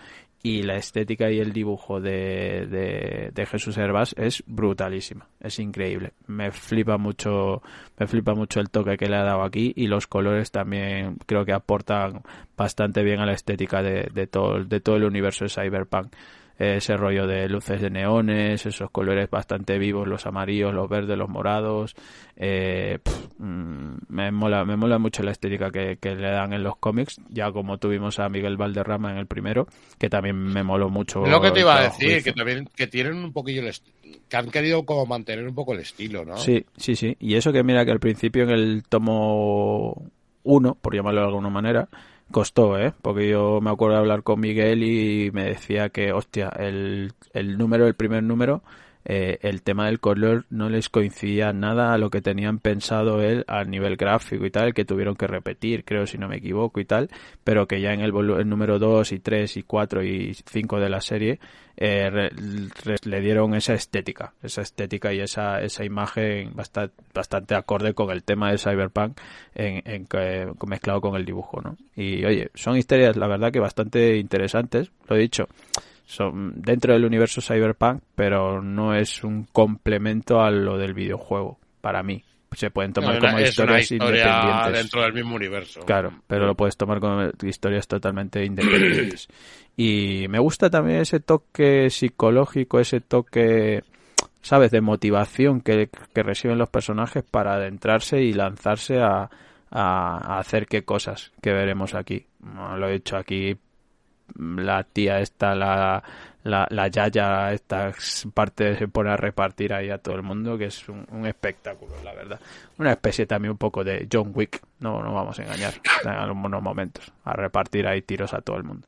y la estética y el dibujo de, de, de Jesús Hervás es brutalísima, es increíble. Me flipa mucho, me flipa mucho el toque que le ha dado aquí y los colores también creo que aportan bastante bien a la estética de, de todo, de todo el universo de Cyberpunk ese rollo de luces de neones, esos colores bastante vivos, los amarillos, los verdes, los morados. Eh, pf, mm, me mola, me mola mucho la estética que, que le dan en los cómics, ya como tuvimos a Miguel Valderrama en el primero, que también me moló mucho. Lo que te iba a decir, que también que tienen un poquillo el que han querido como mantener un poco el estilo, ¿no? Sí, sí, sí. Y eso que mira que al principio en el tomo 1, por llamarlo de alguna manera, costó, ¿eh? Porque yo me acuerdo de hablar con Miguel y me decía que, hostia, el, el número, el primer número, eh, el tema del color no les coincidía nada a lo que tenían pensado él a nivel gráfico y tal, que tuvieron que repetir, creo si no me equivoco y tal, pero que ya en el, el número 2 y 3 y 4 y 5 de la serie eh, re- re- le dieron esa estética, esa estética y esa, esa imagen bastante, bastante acorde con el tema de Cyberpunk en, en mezclado con el dibujo, ¿no? Y oye, son historias la verdad que bastante interesantes, lo he dicho, son dentro del universo Cyberpunk, pero no es un complemento a lo del videojuego, para mí. Se pueden tomar como es historias historia independientes. dentro del mismo universo. Claro, pero lo puedes tomar como historias totalmente independientes. Y me gusta también ese toque psicológico, ese toque, ¿sabes?, de motivación que, que reciben los personajes para adentrarse y lanzarse a, a, a hacer qué cosas que veremos aquí. No, Lo he dicho aquí, la tía esta, la, la, la yaya esta parte se pone a repartir ahí a todo el mundo, que es un, espectáculo, la verdad. Una especie también un poco de John Wick, no no vamos a engañar, en algunos momentos, a repartir ahí tiros a todo el mundo.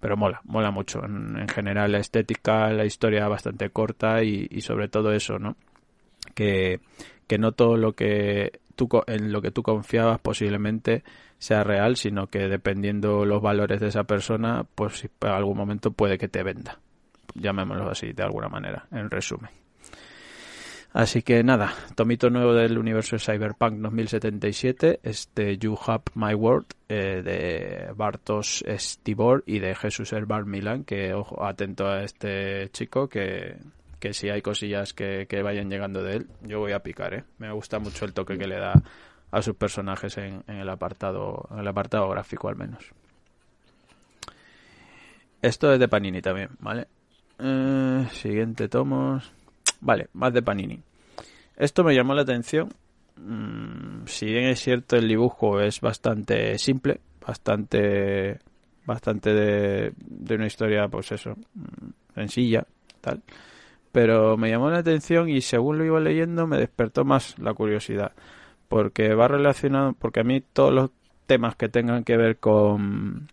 Pero mola, mola mucho. En, en general la estética, la historia bastante corta y, y sobre todo eso, ¿no? Que, que no todo lo que tú, en lo que tú confiabas posiblemente sea real, sino que dependiendo los valores de esa persona, pues en algún momento puede que te venda. Llamémoslo así, de alguna manera, en resumen. Así que nada, tomito nuevo del universo de Cyberpunk 2077, este You Have My World eh, de Bartos Stibor y de Jesús Herbar Milán, que ojo, atento a este chico que, que si hay cosillas que, que vayan llegando de él, yo voy a picar, ¿eh? Me gusta mucho el toque que le da a sus personajes en, en el apartado en el apartado gráfico al menos. Esto es de Panini también, ¿vale? Eh, siguiente tomos. Vale, más de Panini. Esto me llamó la atención. Mm, si bien es cierto el dibujo es bastante simple, bastante bastante de, de una historia, pues eso, mm, sencilla, tal. Pero me llamó la atención y según lo iba leyendo me despertó más la curiosidad. Porque va relacionado, porque a mí todos los temas que tengan que ver con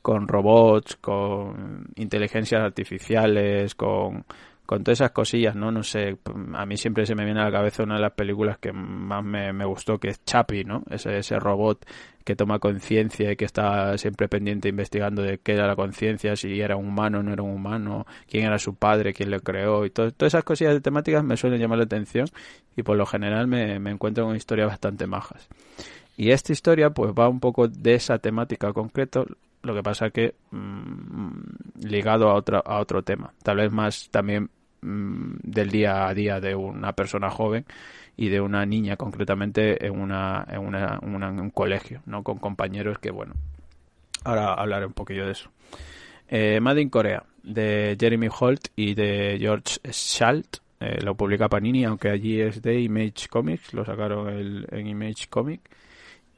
con robots, con inteligencias artificiales, con, con todas esas cosillas, ¿no? No sé, a mí siempre se me viene a la cabeza una de las películas que más me, me gustó, que es Chappie, ¿no? Ese, ese robot que toma conciencia y que está siempre pendiente investigando de qué era la conciencia, si era un humano o no era un humano, quién era su padre, quién lo creó, y todo- todas esas cosillas de temáticas me suelen llamar la atención y por lo general me, me encuentro con historias bastante majas. Y esta historia pues va un poco de esa temática concreto, lo que pasa que mm, ligado a otro, a otro tema, tal vez más también mm, del día a día de una persona joven y de una niña concretamente en una en, una, un colegio, ¿no? Con compañeros que bueno, ahora hablaré un poquillo de eso. Eh, Made in Corea, de Jeremy Holt y de George Schalt, eh, lo publica Panini, aunque allí es de Image Comics, lo sacaron el- en Image Comic.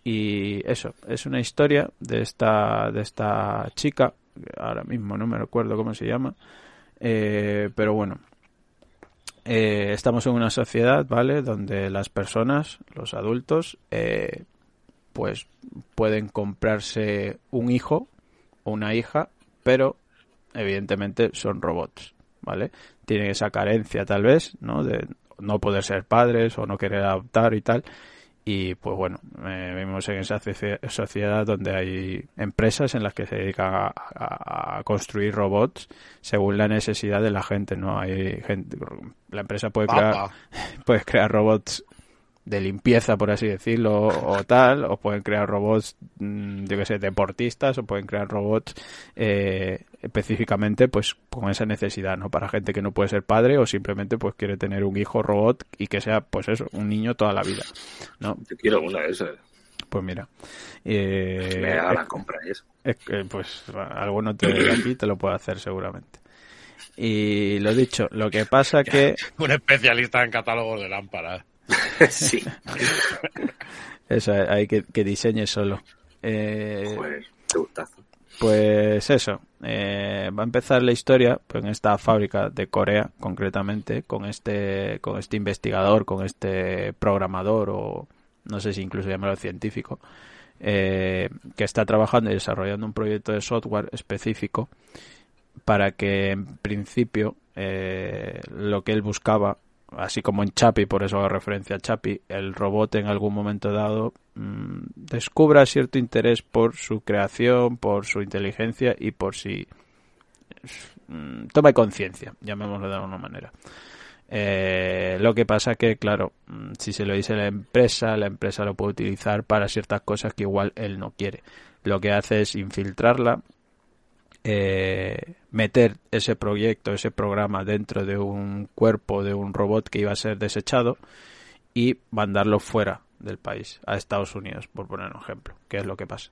Y eso, es una historia de esta, de esta chica, ahora mismo no me recuerdo cómo se llama, eh, pero bueno, eh, estamos en una sociedad, ¿vale? Donde las personas, los adultos, eh, pues pueden comprarse un hijo o una hija, pero evidentemente son robots, ¿vale? Tienen esa carencia tal vez, ¿no? De no poder ser padres o no querer adoptar y tal. Y pues bueno, eh, vivimos en esa socie- sociedad donde hay empresas en las que se dedican a, a- a construir robots según la necesidad de la gente, ¿no? Hay gente, la empresa puede crear, Papa. puedes crear robots de limpieza, por así decirlo, o tal, o pueden crear robots, mm, yo que sé, deportistas, o pueden crear robots eh, específicamente, pues, con esa necesidad, ¿no? Para gente que no puede ser padre o simplemente, pues, quiere tener un hijo robot y que sea, pues eso, un niño toda la vida, ¿no? Yo quiero una de esas. Pues mira, eh, Me haga la compra eso. es que, pues alguno te, de aquí te lo puede hacer seguramente. Y lo dicho, lo que pasa que Un especialista en catálogos de lámparas. sí. eso hay que, que diseñe solo. Eh, Joder, qué gustazo. Pues eso, eh, va a empezar la historia pues, en esta fábrica de Corea, concretamente, con este, con este investigador, con este programador o no sé si incluso llamarlo científico, eh, que está trabajando y desarrollando un proyecto de software específico para que en principio eh, lo que él buscaba, así como en Chapi, por eso hago referencia a Chapi, el robot en algún momento dado mm, descubra cierto interés por su creación, por su inteligencia y por si mm, toma conciencia, llamémoslo de alguna manera. Eh, lo que pasa que, claro, mm, si se lo dice la empresa, la empresa lo puede utilizar para ciertas cosas que igual él no quiere. Lo que hace es infiltrarla, eh, meter ese proyecto, ese programa dentro de un cuerpo de un robot que iba a ser desechado y mandarlo fuera del país, a Estados Unidos, por poner un ejemplo, que es lo que pasa.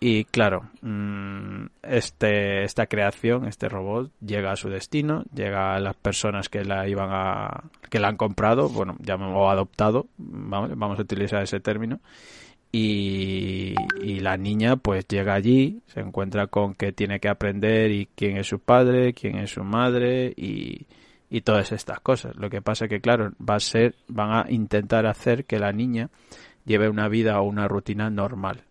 Y claro, mm, este, esta creación, este robot, llega a su destino, llega a las personas que la iban a, que la han comprado, bueno, llamamos adoptado, vamos, vamos a utilizar ese término, y, la niña pues llega allí, se encuentra con que tiene que aprender y quién es su padre, quién es su madre y, y todas estas cosas. Lo que pasa que claro, va a ser, van a intentar hacer que la niña lleve una vida o una rutina normal.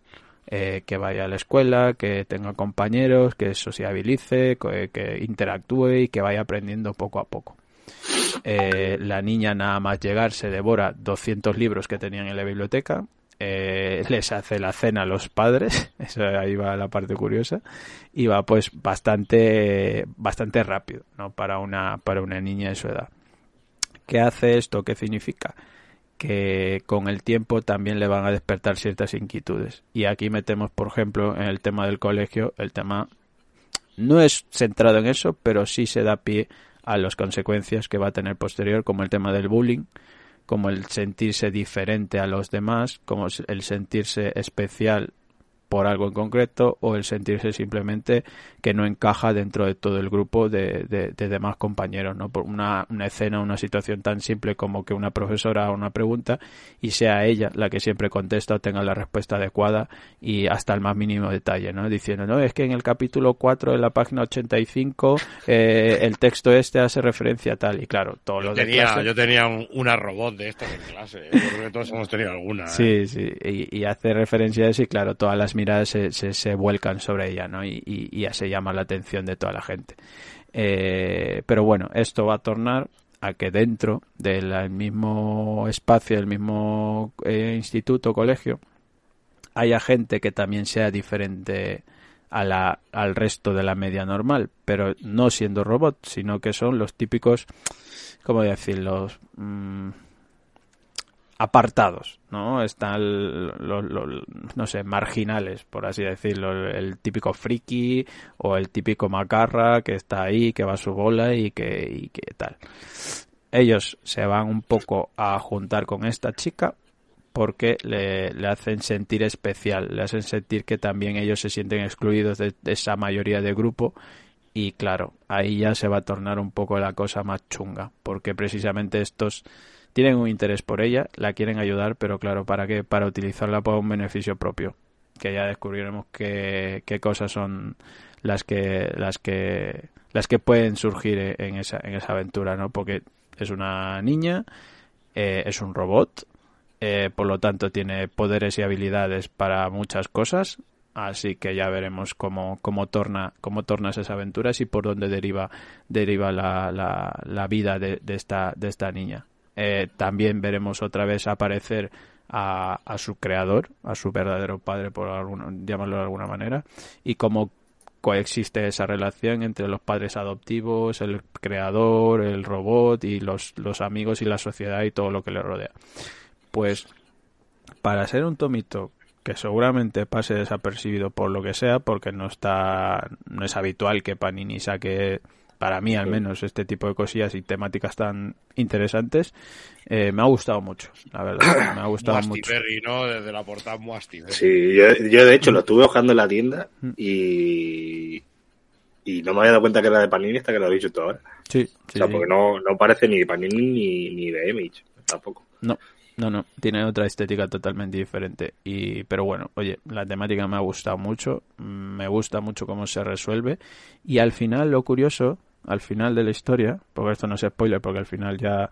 Eh, que vaya a la escuela, que tenga compañeros, que sociabilice, que, que interactúe y que vaya aprendiendo poco a poco. Eh, la niña nada más llegar se devora 200 libros que tenían en la biblioteca, eh, les hace la cena a los padres, eso ahí va la parte curiosa, y va pues bastante, bastante rápido, ¿no? Para una, para una niña de su edad. ¿Qué hace esto? ¿Qué significa? que con el tiempo también le van a despertar ciertas inquietudes. Y aquí metemos, por ejemplo, en el tema del colegio, el tema no es centrado en eso, pero sí se da pie a las consecuencias que va a tener posterior, como el tema del bullying, como el sentirse diferente a los demás, como el sentirse especial por algo en concreto o el sentirse simplemente que no encaja dentro de todo el grupo de, de, de demás compañeros, ¿no? Por una, una escena, una situación tan simple como que una profesora haga una pregunta y sea ella la que siempre contesta o tenga la respuesta adecuada y hasta el más mínimo detalle, ¿no? Diciendo, no, es que en el capítulo 4 de la página 85 eh, el texto este hace referencia a tal y claro, todos Yo los de tenía, clase- yo tenía un- una robot de estas en clase. Yo creo que todos hemos tenido alguna. ¿eh? Sí, sí, y, y hace referencia a eso y claro, todas las miradas se, se, vuelcan sobre ella, ¿no? Y, ya se llama la atención de toda la gente. Eh, pero bueno, esto va a tornar a que dentro del mismo espacio, del mismo eh, instituto, colegio, haya gente que también sea diferente a la, al resto de la media normal, pero no siendo robot, sino que son los típicos, ¿cómo decirlo? Mm, apartados, ¿no? Están los, no sé, marginales, por así decirlo, el, el típico friki o el típico macarra que está ahí, que va a su bola y que, y que tal. Ellos se van un poco a juntar con esta chica porque le, le hacen sentir especial, le hacen sentir que también ellos se sienten excluidos de, de esa mayoría de grupo y claro, ahí ya se va a tornar un poco la cosa más chunga, porque precisamente estos tienen un interés por ella, la quieren ayudar, pero claro, ¿para qué? Para utilizarla para un beneficio propio, que ya descubriremos qué, qué cosas son las que las que las que pueden surgir en esa en esa aventura, ¿no? Porque es una niña, eh, es un robot, eh, por lo tanto tiene poderes y habilidades para muchas cosas, así que ya veremos cómo, cómo torna cómo tornas esas aventuras y por dónde deriva deriva la, la, la vida de esta de esta niña. Eh, también veremos otra vez aparecer a, a, su creador, a su verdadero padre, por alguna, llamarlo de alguna manera, y cómo coexiste esa relación entre los padres adoptivos, el creador, el robot y los, los amigos y la sociedad y todo lo que le rodea. Pues para ser un tomito que seguramente pase desapercibido por lo que sea, porque no está, no es habitual que Panini saque para mí al menos este tipo de cosillas y temáticas tan interesantes eh, me ha gustado mucho la verdad me ha gustado mucho Berry, ¿no? Desde la portada Berry. Sí, yo, yo de hecho lo estuve buscando en la tienda y, y no me había dado cuenta que era de Panini hasta que lo he dicho tú ahora. sí, O sí, sea, sí. porque no, no parece ni de Panini ni, ni de Image, tampoco. No, no, no, tiene otra estética totalmente diferente. Y, pero bueno, oye, la temática me ha gustado mucho, mm, me gusta mucho cómo se resuelve. Y al final, lo curioso, al final de la historia, porque esto no es spoiler, porque al final ya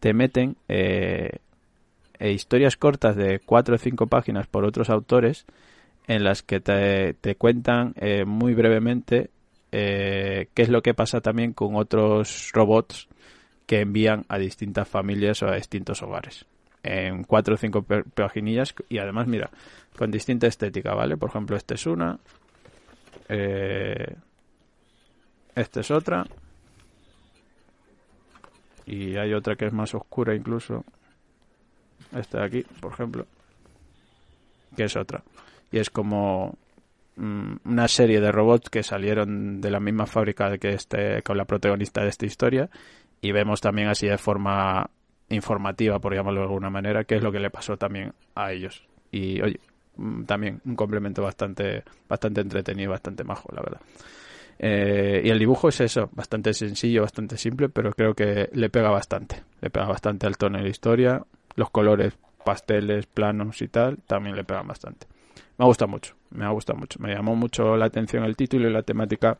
te meten eh, eh, historias cortas de cuatro o cinco páginas por otros autores en las que te, cuentan eh, muy brevemente eh, qué es lo que pasa también con otros robots que envían a distintas familias o a distintos hogares. En cuatro o cinco pe- paginillas y además, mira, con distinta estética, ¿vale? Por ejemplo, esta es una. Eh, esta es otra. Y hay otra que es más oscura incluso. Esta de aquí, por ejemplo. Que es otra. Y es como mm, una serie de robots que salieron de la misma fábrica que este, con la protagonista de esta historia. Y vemos también así de forma informativa, por llamarlo de alguna manera, qué es lo que le pasó también a ellos. Y oye, mm, también un complemento bastante, bastante entretenido, bastante majo, la verdad. Eh, y el dibujo es eso, bastante sencillo, bastante simple, pero creo que le pega bastante. Le pega bastante al tono de la historia. Los colores pasteles, planos y tal, también le pegan bastante. Me gusta mucho, me ha gustado mucho. Me llamó mucho la atención el título y la temática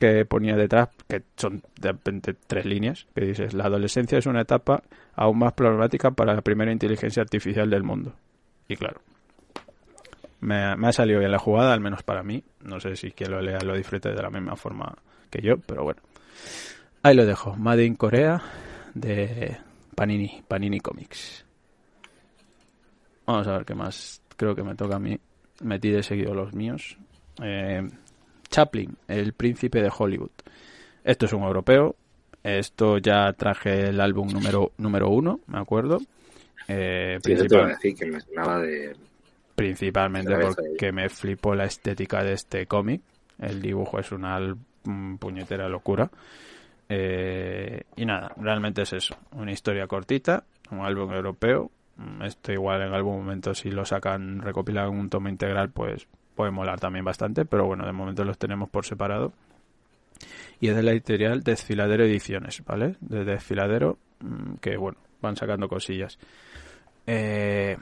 que ponía detrás, que son de repente tres líneas, que dices, la adolescencia es una etapa aún más problemática para la primera inteligencia artificial del mundo. Y claro, me, me ha salido bien la jugada, al menos para mí. No sé si quien lo lea lo disfrute de la misma forma que yo, pero bueno. Ahí lo dejo. Made in Corea de Panini, Panini Comics. Vamos a ver qué más. Creo que me toca a mí. Metí de seguido los míos. Eh, Chaplin, el príncipe de Hollywood. Esto es un europeo. Esto ya traje el álbum número, número uno, me acuerdo. Eh, Sí, eso te iba a principal- decir que me sonaba de. Principalmente porque me flipó la estética de este cómic. El dibujo es una mm, puñetera locura. Eh, y nada, realmente es eso. Una historia cortita, un álbum europeo. Mm, Esto igual en algún momento si lo sacan recopilado en un tomo integral pues puede molar también bastante, pero bueno, de momento los tenemos por separado. Y es de la editorial Desfiladero Ediciones, ¿vale? De Desfiladero, mm, que bueno, van sacando cosillas. Eh,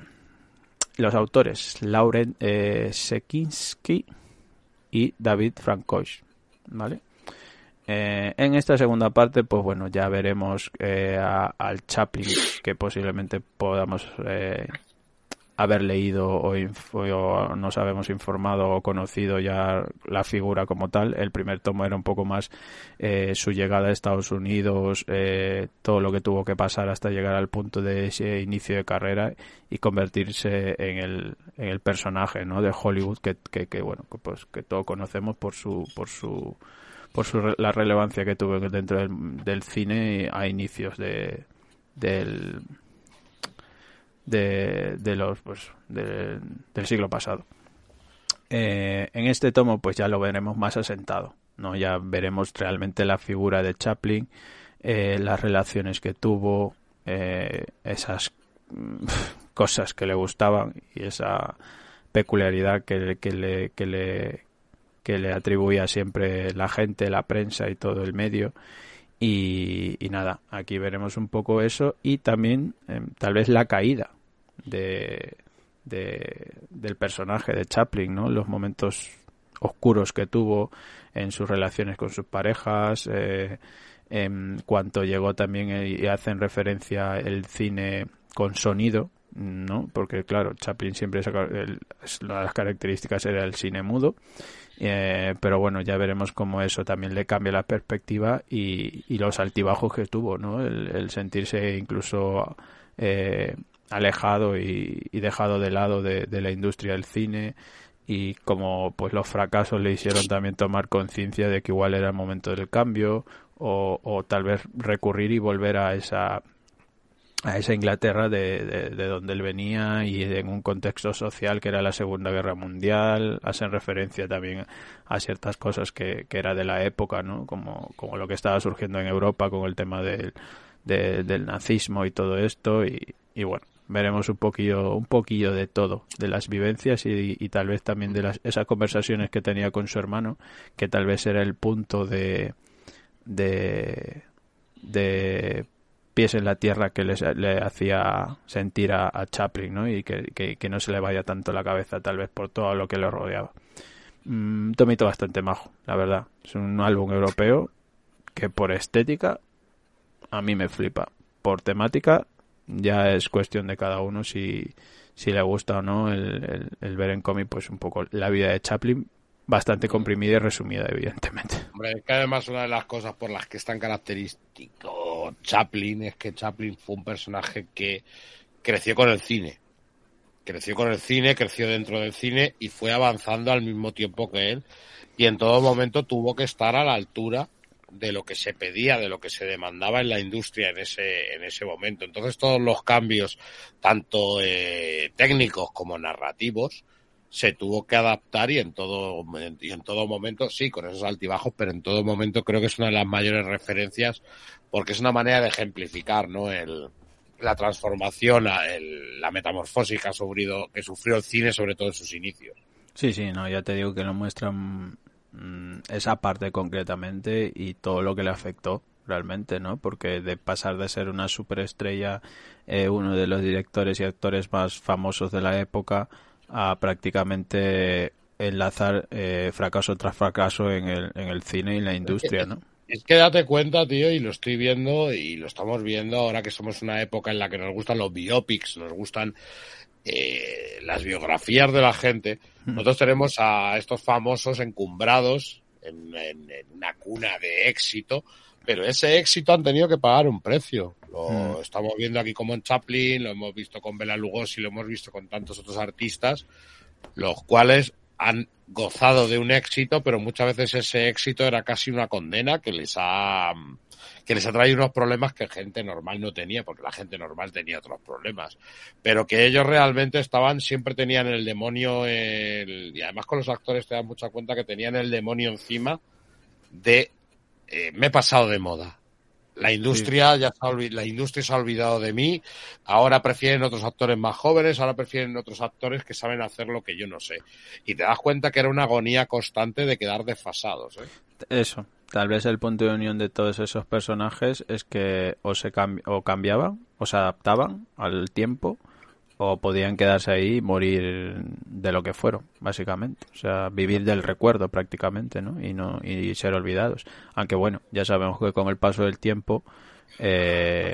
los autores Lauren eh, Sekinski y David Francois, ¿vale? Eh, en esta segunda parte, pues bueno, ya veremos eh, al Chaplin que posiblemente podamos eh, haber leído o, o nos habemos informado o conocido ya la figura como tal. El primer tomo era un poco más eh, su llegada a Estados Unidos, eh, todo lo que tuvo que pasar hasta llegar al punto de ese inicio de carrera y convertirse en el, en el personaje ¿no? de Hollywood que, que, que, bueno pues que todos conocemos por su por su por su la relevancia que tuvo dentro del, del cine a inicios de del de, los pues de- del siglo pasado Eh, en este tomo pues ya lo veremos más asentado no ya veremos realmente la figura de Chaplin eh, las relaciones que tuvo eh, esas mm, cosas que le gustaban y esa peculiaridad que, que le que le que le atribuía siempre la gente, la prensa y todo el medio. Y, nada, aquí veremos un poco eso y también eh, tal vez la caída de, de- del personaje de Chaplin, ¿no? Los momentos oscuros que tuvo en sus relaciones con sus parejas, eh, en cuanto llegó también eh, y hacen referencia el cine con sonido, ¿no? Porque claro, Chaplin siempre saca una de las características era el cine mudo, eh, pero bueno, ya veremos cómo eso también le cambia la perspectiva y, y los altibajos que tuvo, ¿no? El, el sentirse incluso eh, alejado y, dejado de lado de, la industria del cine. Y como pues los fracasos le hicieron también tomar conciencia de que igual era el momento del cambio o, tal vez recurrir y volver a esa a esa Inglaterra de, de, de donde él venía y en un contexto social que era la Segunda Guerra Mundial, hacen referencia también a ciertas cosas que, que era de la época, ¿no? Como, como lo que estaba surgiendo en Europa con el tema del, de- del nazismo y todo esto. Y bueno, veremos un poquillo, un poquillo de todo, de las vivencias y, y tal vez también de las, esas conversaciones que tenía con su hermano, que tal vez era el punto de, de, de pies en la tierra que les- le hacía sentir a, Chaplin, ¿no? Y que, que- no se le vaya tanto la cabeza, tal vez por todo lo que le rodeaba. Mm, tomito bastante majo, la verdad. Es un álbum europeo que por estética a mí me flipa. Por temática ya es cuestión de cada uno si, si le gusta o no el, el- el ver en cómic pues un poco la vida de Chaplin bastante comprimida y resumida, evidentemente. Hombre, es que además una de las cosas por las que es tan característico Chaplin es que Chaplin fue un personaje que creció con el cine. Creció con el cine, creció dentro del cine y fue avanzando al mismo tiempo que él. Y en todo momento tuvo que estar a la altura de lo que se pedía, de lo que se demandaba en la industria en ese, en ese momento. Entonces todos los cambios, tanto eh, técnicos como narrativos, se tuvo que adaptar y en todo y en todo momento sí con esos altibajos pero en todo momento creo que es una de las mayores referencias porque es una manera de ejemplificar no el la transformación el- la metamorfosis que ha sufrido que sufrió el cine sobre todo en sus inicios Sí, sí, no, ya te digo que lo muestran esa parte concretamente y todo lo que le afectó realmente, ¿no? Porque de pasar de ser una superestrella, eh, uno de los directores y actores más famosos de la época, a prácticamente enlazar eh, fracaso tras fracaso en el, en el cine y la industria, ¿no? Es que date cuenta, tío, y lo estoy viendo y lo estamos viendo ahora que somos una época en la que nos gustan los biopics, nos gustan eh, las biografías de la gente. Nosotros tenemos a estos famosos encumbrados en, en- en una cuna de éxito, pero ese éxito han tenido que pagar un precio. Lo Mm. estamos viendo aquí como en Chaplin, lo hemos visto con Bela Lugosi, lo hemos visto con tantos otros artistas, los cuales han gozado de un éxito, pero muchas veces ese éxito era casi una condena que les ha que les ha traído unos problemas que gente normal no tenía, porque la gente normal tenía otros problemas, pero que ellos realmente estaban, siempre tenían el demonio, el- y además con los actores te das mucha cuenta que tenían el demonio encima de eh, me he pasado de moda. La industria ya se la industria se ha olvidado de mí. Ahora prefieren otros actores más jóvenes, ahora prefieren otros actores que saben hacer lo que yo no sé. Y te das cuenta que era una agonía constante de quedar desfasados. ¿eh? Eso, tal vez el punto de unión de todos esos personajes es que o se o cambiaban o se adaptaban al tiempo o podían quedarse ahí y morir de lo que fueron, básicamente. O sea, vivir del recuerdo prácticamente, ¿no? Y no y ser olvidados. Aunque bueno, ya sabemos que con el paso del tiempo eh,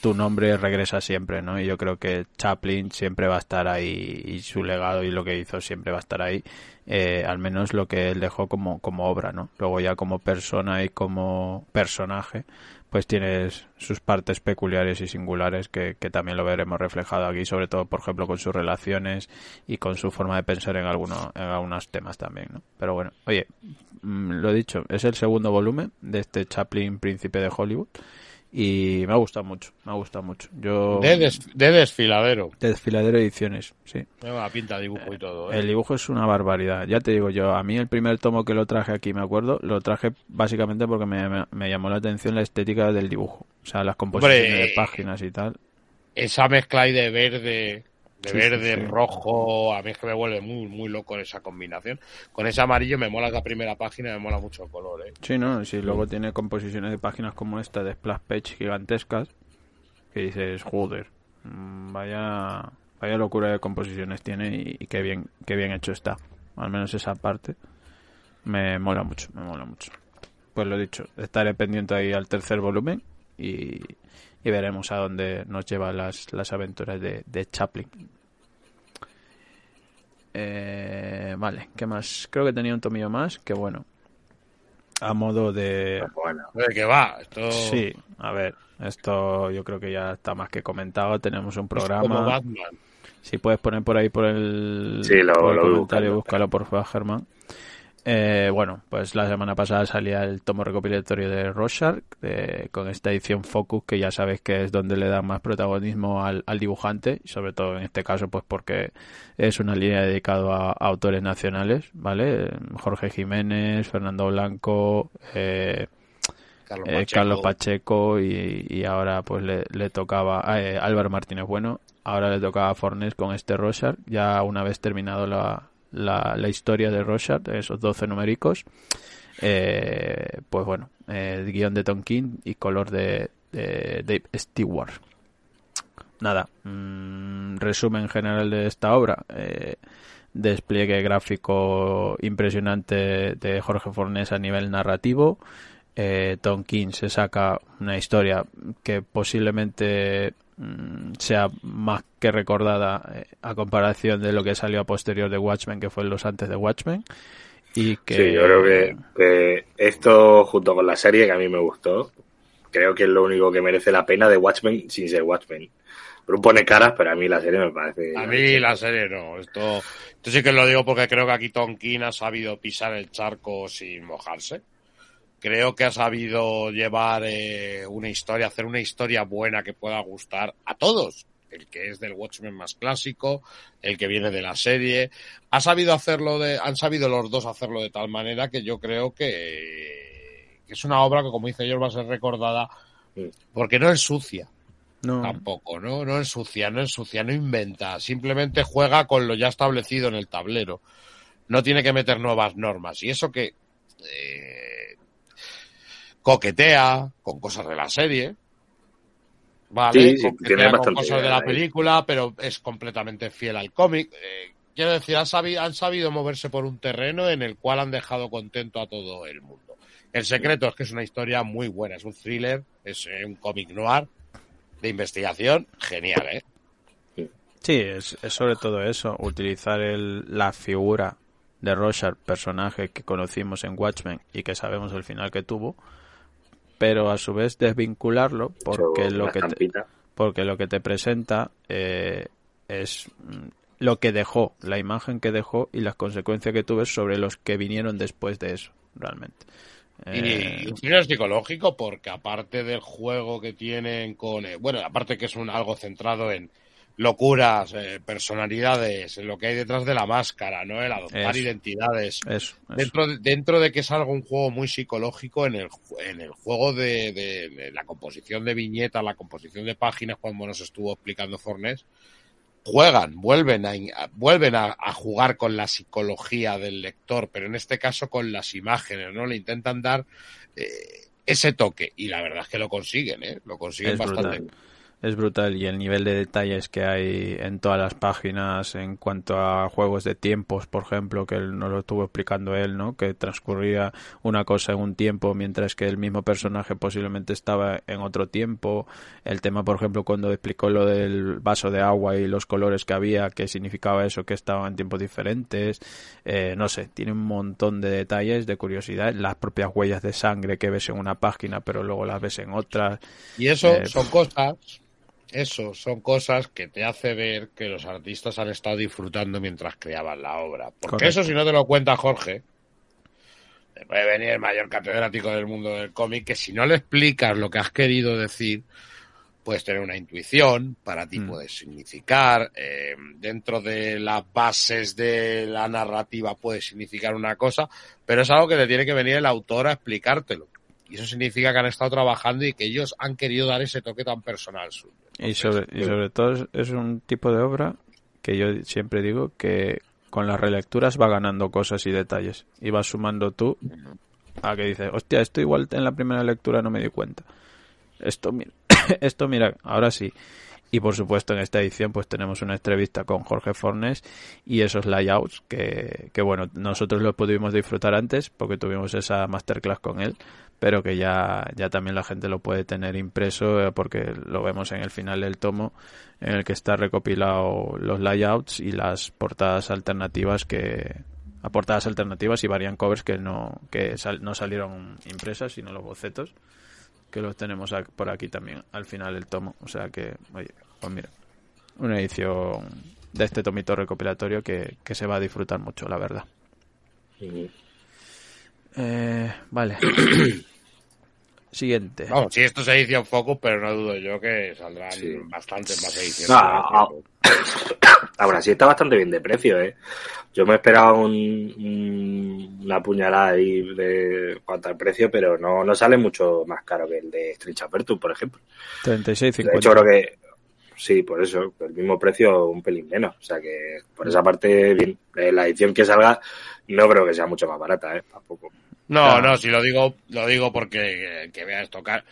tu nombre regresa siempre, ¿no? Y yo creo que Chaplin siempre va a estar ahí y su legado y lo que hizo siempre va a estar ahí, eh, al menos lo que él dejó como, como obra, ¿no? Luego ya como persona y como personaje, pues tienes sus partes peculiares y singulares que, que también lo veremos reflejado aquí, sobre todo, por ejemplo, con sus relaciones y con su forma de pensar en, alguno, en algunos temas también, ¿no? Pero bueno, oye, mm, lo dicho, es el segundo volumen de este Chaplin Príncipe de Hollywood y me ha gustado mucho, me ha gustado mucho. Yo De, des- de desfiladero. de Desfiladero Ediciones, sí. La pinta de dibujo y todo. ¿eh? El dibujo es una barbaridad. Ya te digo yo, a mí el primer tomo que lo traje aquí, me acuerdo, lo traje básicamente porque me, me- me llamó la atención la estética del dibujo. O sea, las composiciones Hombre, de páginas y tal. Esa mezcla ahí de verde, de Sí, verde, sí, rojo, a mí es que me vuelve muy, muy loco esa combinación. Con ese amarillo me mola la primera página, me mola mucho el color, ¿eh? Sí, ¿no? Sí, luego tiene composiciones de páginas como esta de splash page gigantescas que dices, joder, mm, vaya vaya locura de composiciones tiene y, y qué bien qué bien hecho está. Al menos esa parte me mola mucho, me mola mucho. Pues lo dicho, estaré pendiente ahí al tercer volumen y, y veremos a dónde nos llevan las, las aventuras de, de Chaplin. Eh, vale, ¿qué más? Creo que tenía un tomillo más, que bueno, a modo de... Bueno, ¿De qué va? Esto Sí, a ver, esto yo creo que ya está más que comentado. Tenemos un es como programa. Batman. Si puedes poner por ahí por el, Sí, lo- por el lo comentario, búscalo por favor, Germán. Eh, bueno, pues la semana pasada salía el tomo recopilatorio de Rorschach de- con esta edición Focus que ya sabes que es donde le da más protagonismo al, al dibujante y sobre todo en este caso pues porque es una línea dedicada a, a autores nacionales, ¿vale? Jorge Jiménez, Fernando Blanco, eh, Carlos eh, Pacheco. Carlos Pacheco y, y ahora pues le, le tocaba a eh, Álvaro Martínez Bueno, ahora le tocaba a Fornes con este Rorschach, ya una vez terminado la, la, la historia de Rorschach, esos 12 numéricos, eh, pues bueno, eh, guion de Tom King y color de, de Dave Stewart. Nada, mm, resumen general de esta obra. eh, despliegue gráfico impresionante de Jorge Fornés a nivel narrativo. Eh, Tom King se saca una historia que posiblemente mm, sea más que recordada eh, a comparación de lo que salió a posterior de Watchmen, que fue los antes de Watchmen. Y que... Sí, yo creo que, que esto, junto con la serie que a mí me gustó, creo que es lo único que merece la pena de Watchmen sin ser Watchmen. Pero pone caras, pero a mí la serie me parece. A mí la serie no. Esto, esto sí que lo digo porque creo que aquí Tonkin ha sabido pisar el charco sin mojarse. Creo que ha sabido llevar eh, una historia, hacer una historia buena que pueda gustar a todos. El que es del Watchmen más clásico, el que viene de la serie. Ha sabido hacerlo de, han sabido los dos hacerlo de tal manera que yo creo que, que es una obra que, como dice yo, va a ser recordada porque no es sucia No, tampoco, ¿no? No ensucia, no ensucia, no inventa, simplemente juega con lo ya establecido en el tablero. No tiene que meter nuevas normas. Y eso que eh, coquetea con cosas de la serie, ¿vale? Sí, sí, coquetea tiene con cosas de la ahí. película, pero es completamente fiel al cómic. Eh, quiero decir, han sabido, han sabido moverse por un terreno en el cual han dejado contento a todo el mundo. El secreto es que es una historia muy buena, es un thriller, es eh, un cómic noir de investigación, genial, ¿eh? Sí, es, es sobre todo eso, utilizar el, la figura de Rorschach, personaje que conocimos en Watchmen y que sabemos el final que tuvo, pero a su vez desvincularlo porque lo que te, porque lo que te presenta eh, es mm, lo que dejó, la imagen que dejó y las consecuencias que tuve sobre los que vinieron después de eso, realmente. Eh, Y un thriller psicológico porque aparte del juego que tienen con... eh, bueno, aparte que es un algo centrado en locuras, eh, personalidades, lo que hay detrás de la máscara, ¿no? El adoptar Eso. identidades. eso, eso. Dentro de, dentro de que es algo un juego muy psicológico en el, en el juego de, de- de la composición de viñetas, la composición de páginas, cuando nos estuvo explicando Fornés, juegan, vuelven a, vuelven a, a jugar con la psicología del lector, pero en este caso con las imágenes, ¿no? Le intentan dar eh, ese toque y la verdad es que lo consiguen, ¿eh? Lo consiguen Es bastante. brutal. Es brutal y el nivel de detalles que hay en todas las páginas en cuanto a juegos de tiempos, por ejemplo, que él nos lo estuvo explicando él, ¿no? Que transcurría una cosa en un tiempo mientras que el mismo personaje posiblemente estaba en otro tiempo. El tema, por ejemplo, cuando explicó lo del vaso de agua y los colores que había, que significaba eso, que estaban en tiempos diferentes. Eh, no sé, tiene un montón de detalles, de curiosidad. Las propias huellas de sangre que ves en una página, pero luego las ves en otras. Y eso Eh, son cosas, eso son cosas que te hace ver que los artistas han estado disfrutando mientras creaban la obra. Porque Correcto. eso si no te lo cuenta Jorge, te puede venir el mayor catedrático del mundo del cómic, que si no le explicas lo que has querido decir, puedes tener una intuición, para ti Mm. puede significar, eh, dentro de las bases de la narrativa puede significar una cosa, pero es algo que te tiene que venir el autor a explicártelo. Y eso significa que han estado trabajando y que ellos han querido dar ese toque tan personal suyo. Y sobre, y sobre todo es, un tipo de obra que yo siempre digo que con las relecturas va ganando cosas y detalles. Y vas sumando tú a que dices, hostia, esto igual en la primera lectura no me di cuenta. Esto, mira, esto mira, ahora sí. Y por supuesto en esta edición pues tenemos una entrevista con Jorge Fornes y esos layouts que, que bueno, nosotros lo pudimos disfrutar antes porque tuvimos esa masterclass con él, pero que ya, ya también la gente lo puede tener impreso eh, porque lo vemos en el final del tomo en el que está recopilado los layouts y las portadas alternativas que a portadas alternativas y variant covers que no que sal- no salieron impresas sino los bocetos que los tenemos por aquí también al final del tomo. O sea que oye pues mira una edición de este tomito recopilatorio que, que se va a disfrutar mucho la verdad. Ujú. eh, vale siguiente Vamos, si esto es edición Focus, pero no dudo yo que saldrán Sí. bastantes más ediciones. Ah. Ahora sí está bastante bien de precio, ¿eh? Yo me esperaba un, un- una puñalada ahí de cuanto al precio, pero no, no sale mucho más caro que el de Stretch Aperture, por ejemplo. 36 De hecho, creo que sí, por eso, el mismo precio, un pelín menos. O sea que por esa parte, bien. Eh, La edición que salga no creo que sea mucho más barata, ¿eh? Tampoco. No, Claro. no, si lo digo, lo digo porque eh, que veas tocar.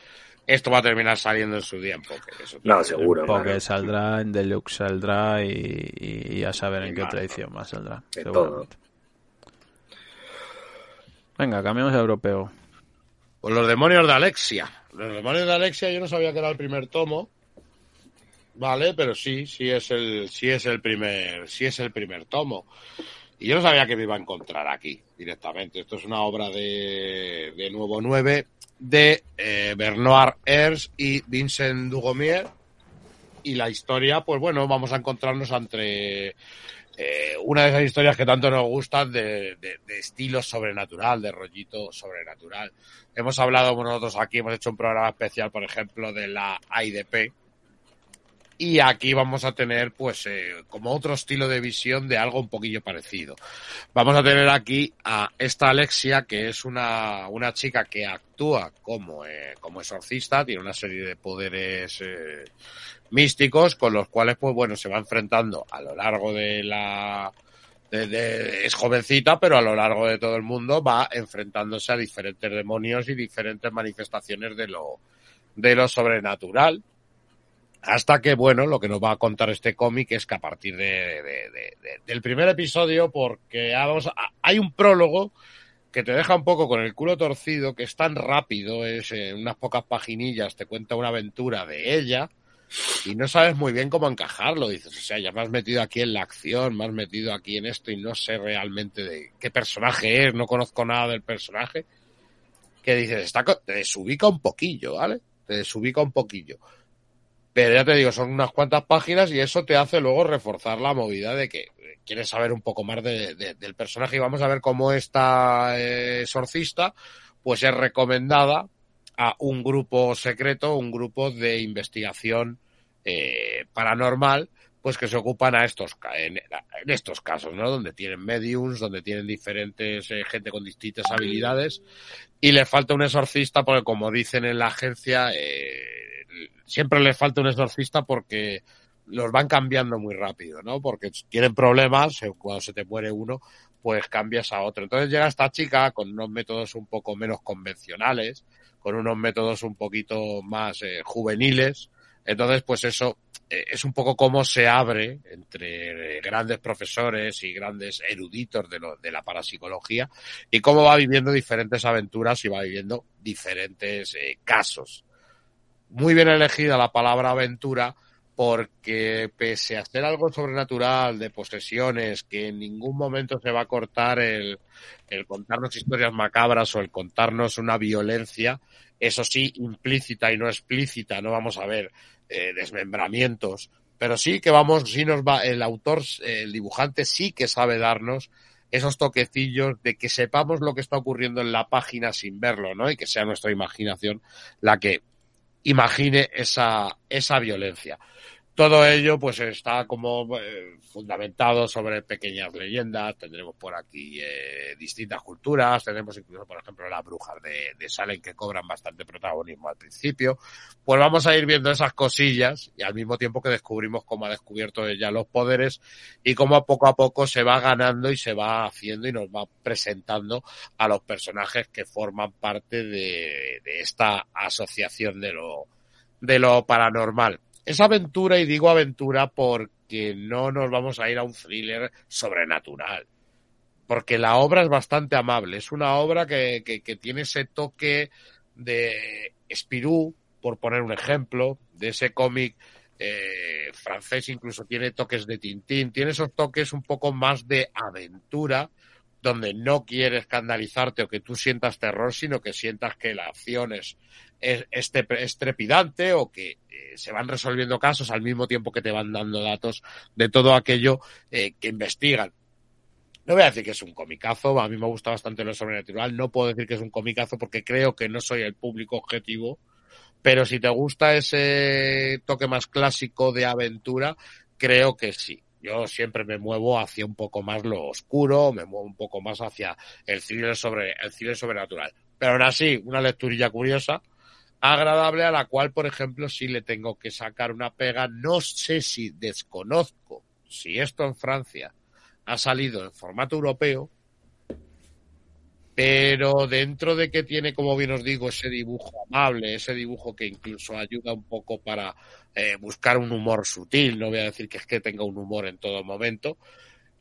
Esto va a terminar saliendo en su tiempo. que eso No, seguro. porque claro. saldrá en Deluxe saldrá y, y- a saber en Y qué edición más saldrá venga cambiamos a europeo Pues los demonios de Alexia. Los demonios de Alexia yo no sabía que era el primer tomo. Vale, pero sí, sí es el, sí es el primer, sí es el primer tomo. Y yo no sabía que me iba a encontrar aquí directamente. Esto es una obra de, de Nuevo 9 de eh, Bernard Hers y Vincent Dugomier. Y la historia, pues bueno, vamos a encontrarnos entre eh, una de esas historias que tanto nos gustan de, de, estilo sobrenatural, de rollito sobrenatural. Hemos hablado nosotros aquí, hemos hecho un programa especial, por ejemplo, de la AIDP. Y aquí vamos a tener, pues, eh, como otro estilo de visión de algo un poquillo parecido. Vamos a tener aquí a esta Alexia, que es una, una chica que actúa como, eh, como exorcista, tiene una serie de poderes eh, místicos con los cuales, pues bueno, se va enfrentando a lo largo de la, de- es jovencita, pero a lo largo de todo el mundo va enfrentándose a diferentes demonios y diferentes manifestaciones de lo, de lo sobrenatural. Hasta que, bueno, lo que nos va a contar este cómic es que a partir de, de- de- de- del primer episodio, porque ah, vamos hay un prólogo que te deja un poco con el culo torcido, que es tan rápido, es en unas pocas paginillas, te cuenta una aventura de ella, y no sabes muy bien cómo encajarlo. Dices, o sea, ya me has metido aquí en la acción, me has metido aquí en esto y no sé realmente de qué personaje es, no conozco nada del personaje. Que dices, está, te desubica un poquillo, ¿vale? Te desubica un poquillo. Pero ya te digo, son unas cuantas páginas y eso te hace luego reforzar la movida de que quieres saber un poco más de- de- del personaje. Y vamos a ver cómo esta eh, exorcista pues es recomendada a un grupo secreto, un grupo de investigación eh, paranormal, pues que se ocupan a estos en, en estos casos, ¿no? Donde tienen mediums, donde tienen diferentes eh, gente con distintas habilidades. Y les falta un exorcista porque como dicen en la agencia eh, siempre les falta un exorcista porque los van cambiando muy rápido, ¿no? Porque tienen problemas, eh, cuando se te muere uno, pues cambias a otro. Entonces llega esta chica con unos métodos un poco menos convencionales, con unos métodos un poquito más eh, juveniles. Entonces, pues eso eh, es un poco como se abre entre eh, grandes profesores y grandes eruditos de, lo, de la parapsicología y cómo va viviendo diferentes aventuras y va viviendo diferentes casos. Muy bien elegida la palabra aventura porque pese a ser algo sobrenatural, de posesiones, que en ningún momento se va a cortar el, contarnos historias macabras o el contarnos una violencia, eso sí, implícita y no explícita, no vamos a ver eh, desmembramientos, pero sí que vamos, sí nos va, el autor, el dibujante sí que sabe darnos esos toquecillos de que sepamos lo que está ocurriendo en la página sin verlo, ¿no? Y que sea nuestra imaginación la que imagine esa, esa violencia. Todo ello pues está como eh, fundamentado sobre pequeñas leyendas, tendremos por aquí eh, distintas culturas, tenemos incluso por ejemplo las brujas de, de Salem que cobran bastante protagonismo al principio, pues vamos a ir viendo esas cosillas y al mismo tiempo que descubrimos cómo ha descubierto ella los poderes y cómo poco a poco se va ganando y se va haciendo y nos va presentando a los personajes que forman parte de, de esta asociación de lo, de lo paranormal es aventura y digo aventura porque no nos vamos a ir a un thriller sobrenatural. Porque la obra es bastante amable. Es una obra que, que, tiene ese toque de Spirou, por poner un ejemplo, de ese cómic eh, francés, incluso tiene toques de Tintín, tiene esos toques un poco más de aventura, donde no quiere escandalizarte o que tú sientas terror, sino que sientas que la acción es, es, es trepidante o que eh, se van resolviendo casos al mismo tiempo que te van dando datos de todo aquello eh, que investigan. No voy a decir que es un comicazo, a mí me gusta bastante lo sobrenatural, no puedo decir que es un comicazo porque creo que no soy el público objetivo, pero si te gusta ese toque más clásico de aventura, creo que sí. Yo siempre me muevo hacia un poco más lo oscuro, me muevo un poco más hacia el thriller sobre el thriller sobrenatural. Pero aún así, una lecturilla curiosa, agradable a la cual, por ejemplo, sí le tengo que sacar una pega. No sé si desconozco si esto en Francia ha salido en formato europeo, pero dentro de que tiene, como bien os digo, ese dibujo amable, ese dibujo que incluso ayuda un poco para eh, buscar un humor sutil, no voy a decir que es que tenga un humor en todo momento,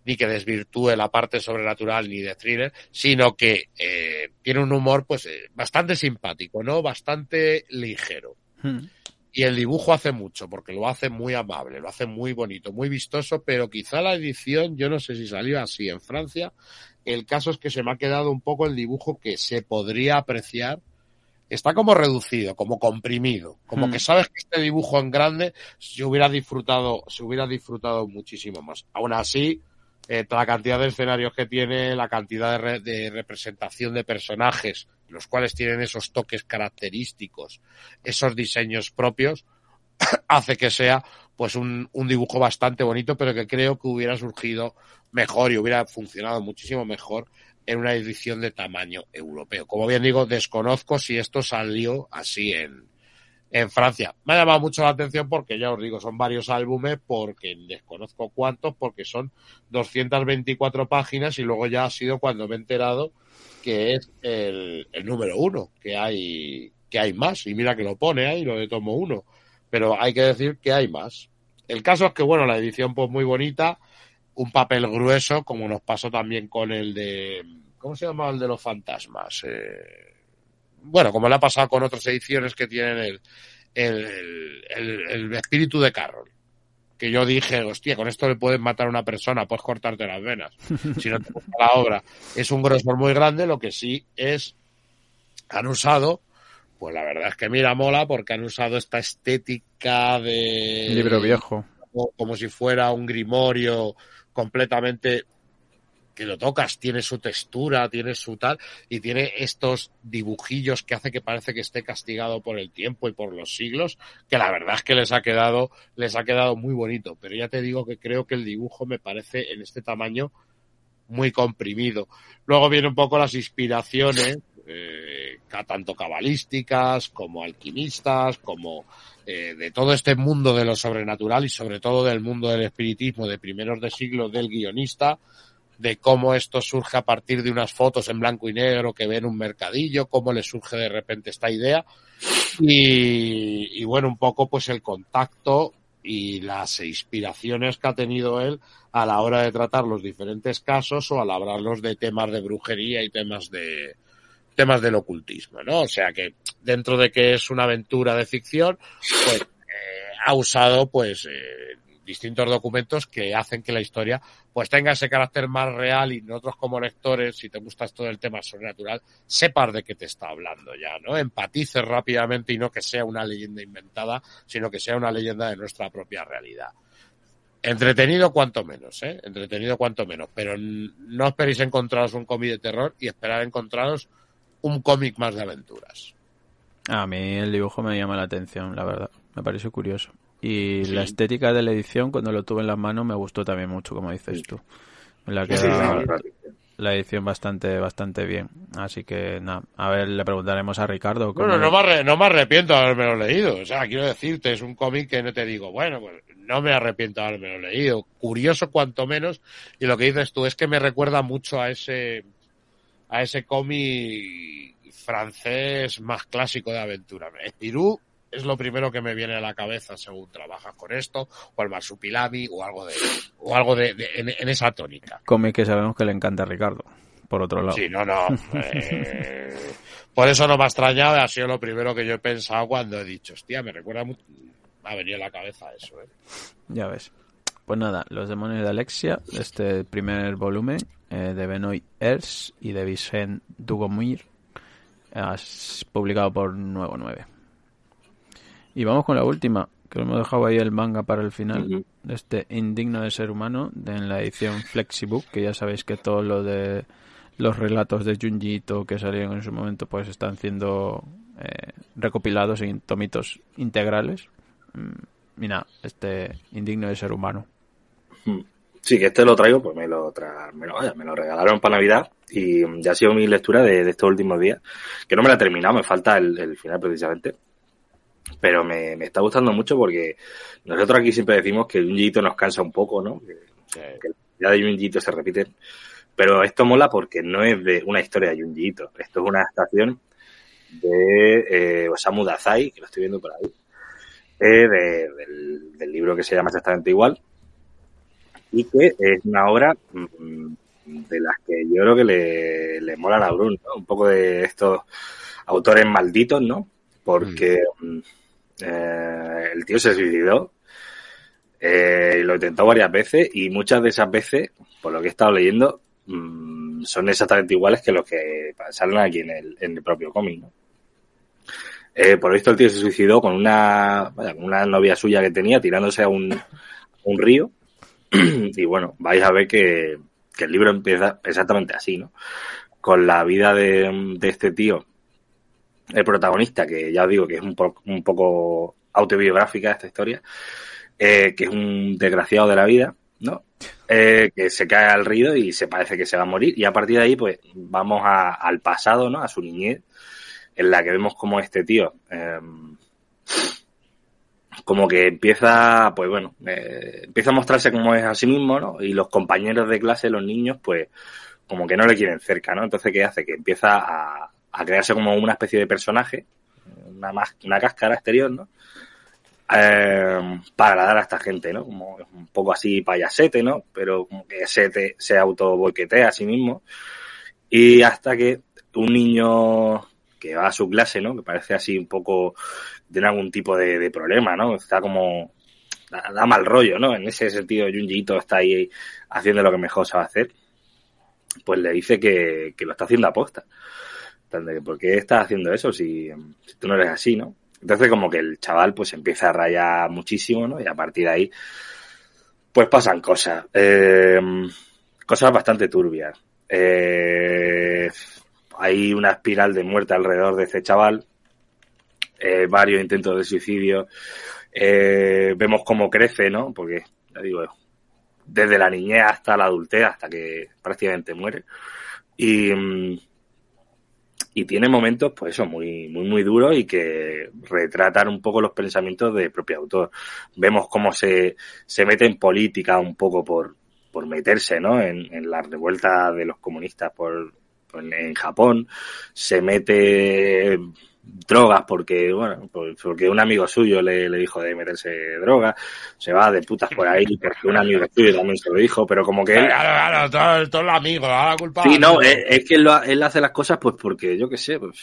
ni que desvirtúe la parte sobrenatural ni de thriller, sino que eh, tiene un humor pues eh, bastante simpático, ¿no? Bastante ligero. Hmm. Y el dibujo hace mucho, porque lo hace muy amable, lo hace muy bonito, muy vistoso, pero quizá la edición, yo no sé si salió así en Francia. El caso es que se me ha quedado un poco el dibujo que se podría apreciar. Está como reducido, como comprimido, como Mm. que sabes que este dibujo en grande se hubiera disfrutado, se hubiera disfrutado muchísimo más. Aún así, eh, la cantidad de escenarios que tiene, la cantidad de, re- de representación de personajes, los cuales tienen esos toques característicos, esos diseños propios, hace que sea pues un, un dibujo bastante bonito, pero que creo que hubiera surgido mejor y hubiera funcionado muchísimo mejor en una edición de tamaño europeo. Como bien digo, desconozco si esto salió así en, en Francia. Me ha llamado mucho la atención porque ya os digo, son varios álbumes, porque desconozco cuántos, porque son 224 páginas y luego ya ha sido cuando me he enterado que es el, número uno, que hay, que hay más. Y mira que lo pone ahí, lo de tomo uno. Pero hay que decir que hay más. El caso es que, bueno, la edición pues muy bonita, un papel grueso, como nos pasó también con el de, ¿cómo se llama el de los fantasmas? Eh, bueno, como le ha pasado con otras ediciones que tienen el, el- el espíritu de Carroll. Que yo dije, hostia, con esto le puedes matar a una persona, puedes cortarte las venas. Si no te gusta la obra. Es un grosor muy grande, lo que sí es, han usado, pues la verdad es que mira, mola, porque han usado esta estética de libro viejo. como, como si fuera un grimorio completamente que lo tocas, tiene su textura, tiene su tal, y tiene estos dibujillos que hace que parece que esté castigado por el tiempo y por los siglos, que la verdad es que les ha quedado, les ha quedado muy bonito. Pero ya te digo que creo que el dibujo me parece en este tamaño muy comprimido. Luego vienen un poco las inspiraciones, eh, tanto cabalísticas como alquimistas, como eh, de todo este mundo de lo sobrenatural y sobre todo del mundo del espiritismo de primeros de siglo del guionista, de cómo esto surge a partir de unas fotos en blanco y negro que ven un mercadillo, cómo le surge de repente esta idea y, bueno, un poco pues el contacto y las inspiraciones que ha tenido él a la hora de tratar los diferentes casos o al hablarlos de temas de brujería y temas de temas del ocultismo, ¿no? O sea que dentro de que es una aventura de ficción, pues eh, ha usado pues eh, distintos documentos que hacen que la historia pues tenga ese carácter más real y nosotros como lectores, si te gusta esto del tema sobrenatural, sepas de qué te está hablando ya, ¿no? Empatices rápidamente y no que sea una leyenda inventada, sino que sea una leyenda de nuestra propia realidad. Entretenido cuanto menos, ¿eh? Entretenido cuanto menos, pero no esperéis encontraros un cómic de terror y esperar encontraros un cómic más de aventuras. A mí el dibujo me llama la atención, la verdad. Me pareció curioso. Y Sí. la estética de la edición, cuando lo tuve en las manos, me gustó también mucho, como dices tú. Me la Sí, queda sí, sí, sí. la edición bastante bastante bien. Así que, nada, a ver, le preguntaremos a Ricardo. Bueno, no me, arre- no me arrepiento de haberme leído. O sea, quiero decirte, es un cómic que no te digo, bueno, pues no me arrepiento de haberme leído. Curioso cuanto menos. Y lo que dices tú es que me recuerda mucho a ese, a ese cómic francés más clásico de aventura. Es lo primero que me viene a la cabeza según trabajas con esto, o el Marsupilami, o algo de, o algo de, de- en, en esa tónica. Cómic que sabemos que le encanta a Ricardo, por otro lado. Sí, no, no. eh, por eso no me ha extrañado, ha sido lo primero que yo he pensado cuando he dicho, hostia, me recuerda mucho. Me ha venido a la cabeza eso, ¿eh? Ya ves. Pues nada, Los demonios de Alexia, este primer volumen eh, de Benoit Ers y de Vicent Dugomir, has publicado por Nuevo 9. Y vamos con la última, que hemos dejado ahí el manga para el final, de este Indigno de Ser Humano, de, en la edición Flexibook, que ya sabéis que todo lo de los relatos de Junji Ito que salieron en su momento, pues están siendo eh, recopilados en tomitos integrales. Mm, Y nada, este Indigno de Ser Humano. Sí, que este lo traigo, pues me lo, tra... me lo, vaya, me lo regalaron para Navidad y mm, ya ha sido mi lectura de, de estos últimos días, que no me la he terminado, me falta el, el final precisamente, pero me, me está gustando mucho porque nosotros aquí siempre decimos que un nos cansa un poco, ¿no? Que, que la de Junji Ito se repiten, pero esto mola porque no es de una historia de Junji Ito, esto es una adaptación de eh, Osamu Dazai, que lo estoy viendo por ahí, eh, de- del, del libro que se llama exactamente igual, y que es una obra mm, de las que yo creo que le, le mola a Brun, ¿no? Un poco de estos autores malditos, ¿no? Porque mm, eh, el tío se suicidó. Eh, lo intentó varias veces y muchas de esas veces, por lo que he estado leyendo, mm, son exactamente iguales que los que salen aquí en el, en el propio cómic. ¿no? Eh, por lo visto el tío se suicidó con una, vaya, una novia suya que tenía tirándose a un, río y bueno, vais a ver que, el libro empieza exactamente así, ¿no? Con la vida de este tío, el protagonista, que ya os digo que es un, po- un poco autobiográfica esta historia, eh, que es un desgraciado de la vida, ¿no? Eh, que se cae al río y se parece que se va a morir. Y a partir de ahí, pues, vamos al pasado, ¿no? A su niñez, en la que vemos como este tío, eh, como que empieza, pues bueno, eh, empieza a mostrarse como es a sí mismo, ¿no? Y los compañeros de clase, los niños, pues, como que no le quieren cerca, ¿no? Entonces, ¿qué hace? Que empieza a, a crearse como una especie de personaje, una, una cáscara exterior, ¿no? Eh, para agradar a esta gente, ¿no? Como un poco así payasete, ¿no? Pero como que se, te, se auto boiquetea a sí mismo. Y hasta que un niño que va a su clase, ¿no? Que parece así un poco, tiene algún tipo de, problema, ¿no? Está como, da, mal rollo, ¿no? En ese sentido, Junji Ito está ahí haciendo lo que mejor sabe hacer. Pues le dice que, que lo está haciendo aposta. De, ¿Por qué estás haciendo eso si, si tú no eres así, no? Entonces como que el chaval pues empieza a rayar muchísimo, ¿no? Y a partir de ahí pues pasan cosas. Eh, cosas bastante turbias. Eh, hay una espiral de muerte alrededor de este chaval. Eh, varios intentos de suicidio. Eh, vemos cómo crece, ¿no? Porque, ya digo, desde la niñez hasta la adultez, hasta que prácticamente muere. Y, mm, y tiene momentos, pues eso, muy, muy, muy duros y que retratan un poco los pensamientos del propio autor. Vemos cómo se, se mete en política un poco por, por meterse, ¿no? En, en la revuelta de los comunistas por- en Japón. Se mete drogas porque, bueno, por- porque un amigo suyo le, le dijo de meterse drogas. Se va de putas por ahí porque un amigo suyo también se lo dijo, pero como que él, Claro, claro, todo, todo el amigo, ahora la culpa. Sí, no, amigo. es, es que él, lo ha- él hace las cosas pues porque yo qué sé, pues,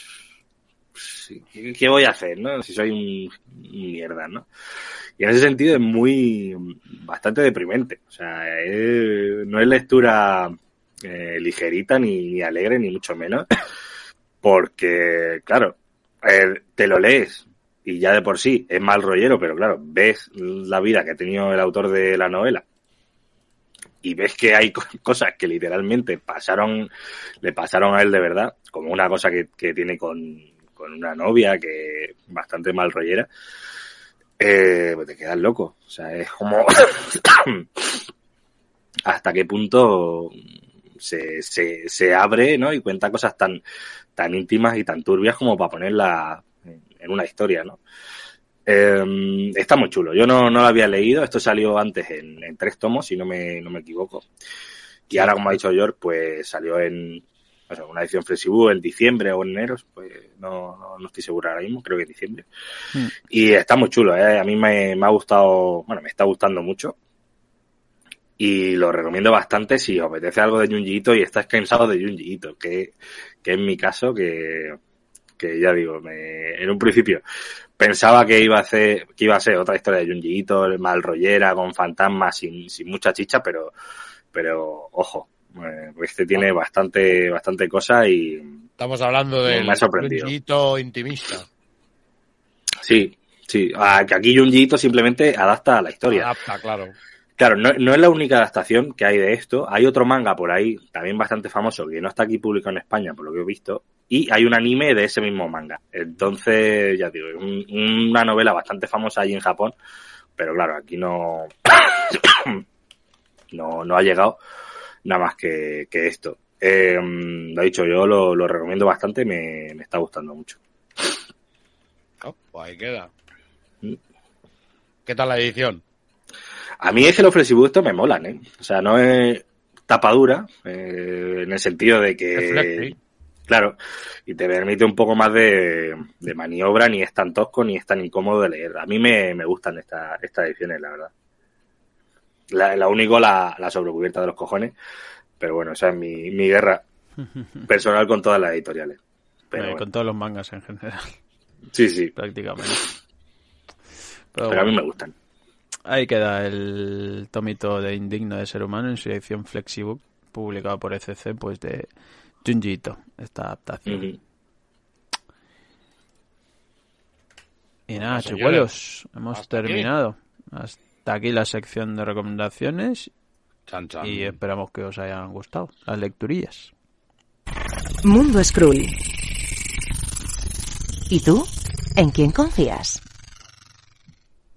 sí, ¿qué, voy a hacer, no? Si soy un, un mierda, ¿no? Y en ese sentido es muy, bastante deprimente. O sea, es- no es lectura eh, ligerita ni, ni alegre ni mucho menos, porque, claro, eh, te lo lees y ya de por sí es mal rollero, pero claro, ves la vida que ha tenido el autor de la novela y ves que hay co- cosas que literalmente pasaron, le pasaron a él de verdad, como una cosa que, que tiene con, con una novia que bastante mal rollera, eh, pues te quedas loco. O sea, es como hasta qué punto se, se, se abre, ¿no? Y cuenta cosas tan, tan íntimas y tan turbias como para ponerla en, una historia, ¿no? Eh, está muy chulo. Yo no, no lo había leído. Esto salió antes en, en tres tomos, si no me, no me equivoco. Y ahora, como ha dicho George, pues salió en o sea, una edición flexible en diciembre o en enero. Pues no, no, no estoy seguro ahora mismo, creo que en diciembre. Mm. Y está muy chulo, ¿eh? A mí me, me ha gustado, bueno, me está gustando mucho. Y lo recomiendo bastante si os apetece algo de Junji Ito y estás cansado de Junji Ito, que, que es mi caso, que, que ya digo, me, en un principio pensaba que iba a ser, que iba a ser otra historia de Junji Ito, mal rollera, con fantasmas, sin, sin mucha chicha, pero, pero ojo, eh, este tiene bastante, bastante cosa y Estamos hablando del Me ha sorprendido. Junjiito intimista. sí, sí, a- que aquí Junji Ito simplemente adapta a la historia. Adapta, claro. Claro, no, no es la única adaptación que hay de esto. Hay otro manga por ahí, también bastante famoso, que no está aquí publicado en España, por lo que he visto. Y hay un anime de ese mismo manga. Entonces, ya digo, un- una novela bastante famosa allí en Japón. Pero claro, aquí no, no, no ha llegado nada más que, que esto. Eh, lo he dicho, yo lo, lo recomiendo bastante, me, me está gustando mucho. Oh, pues ahí queda. Mm. ¿Qué tal la edición? A mí es que los flexibuestos me molan, ¿eh? O sea, no es tapadura, eh, en el sentido de que... Claro, y te permite un poco más de, de maniobra, ni es tan tosco ni es tan incómodo de leer. A mí me, me gustan esta- estas ediciones, la verdad. La, la único, la, la sobrecubierta de los cojones, pero bueno, esa es mi, mi guerra personal con todas las editoriales. Pero Eh, bueno, Con todos los mangas en general, sí, sí. prácticamente. Pero Pero a mí me gustan. Ahí queda el tomito de Indigno de Ser Humano en su edición Flexibook, publicado por ECC, pues de Junji Ito, esta adaptación. Y nada, chicuelos, hemos hasta aquí. terminado. Hasta aquí la sección de recomendaciones Chan, chan. y esperamos que os hayan gustado las lecturillas. Mundo Skrull. ¿Y tú? ¿En quién confías?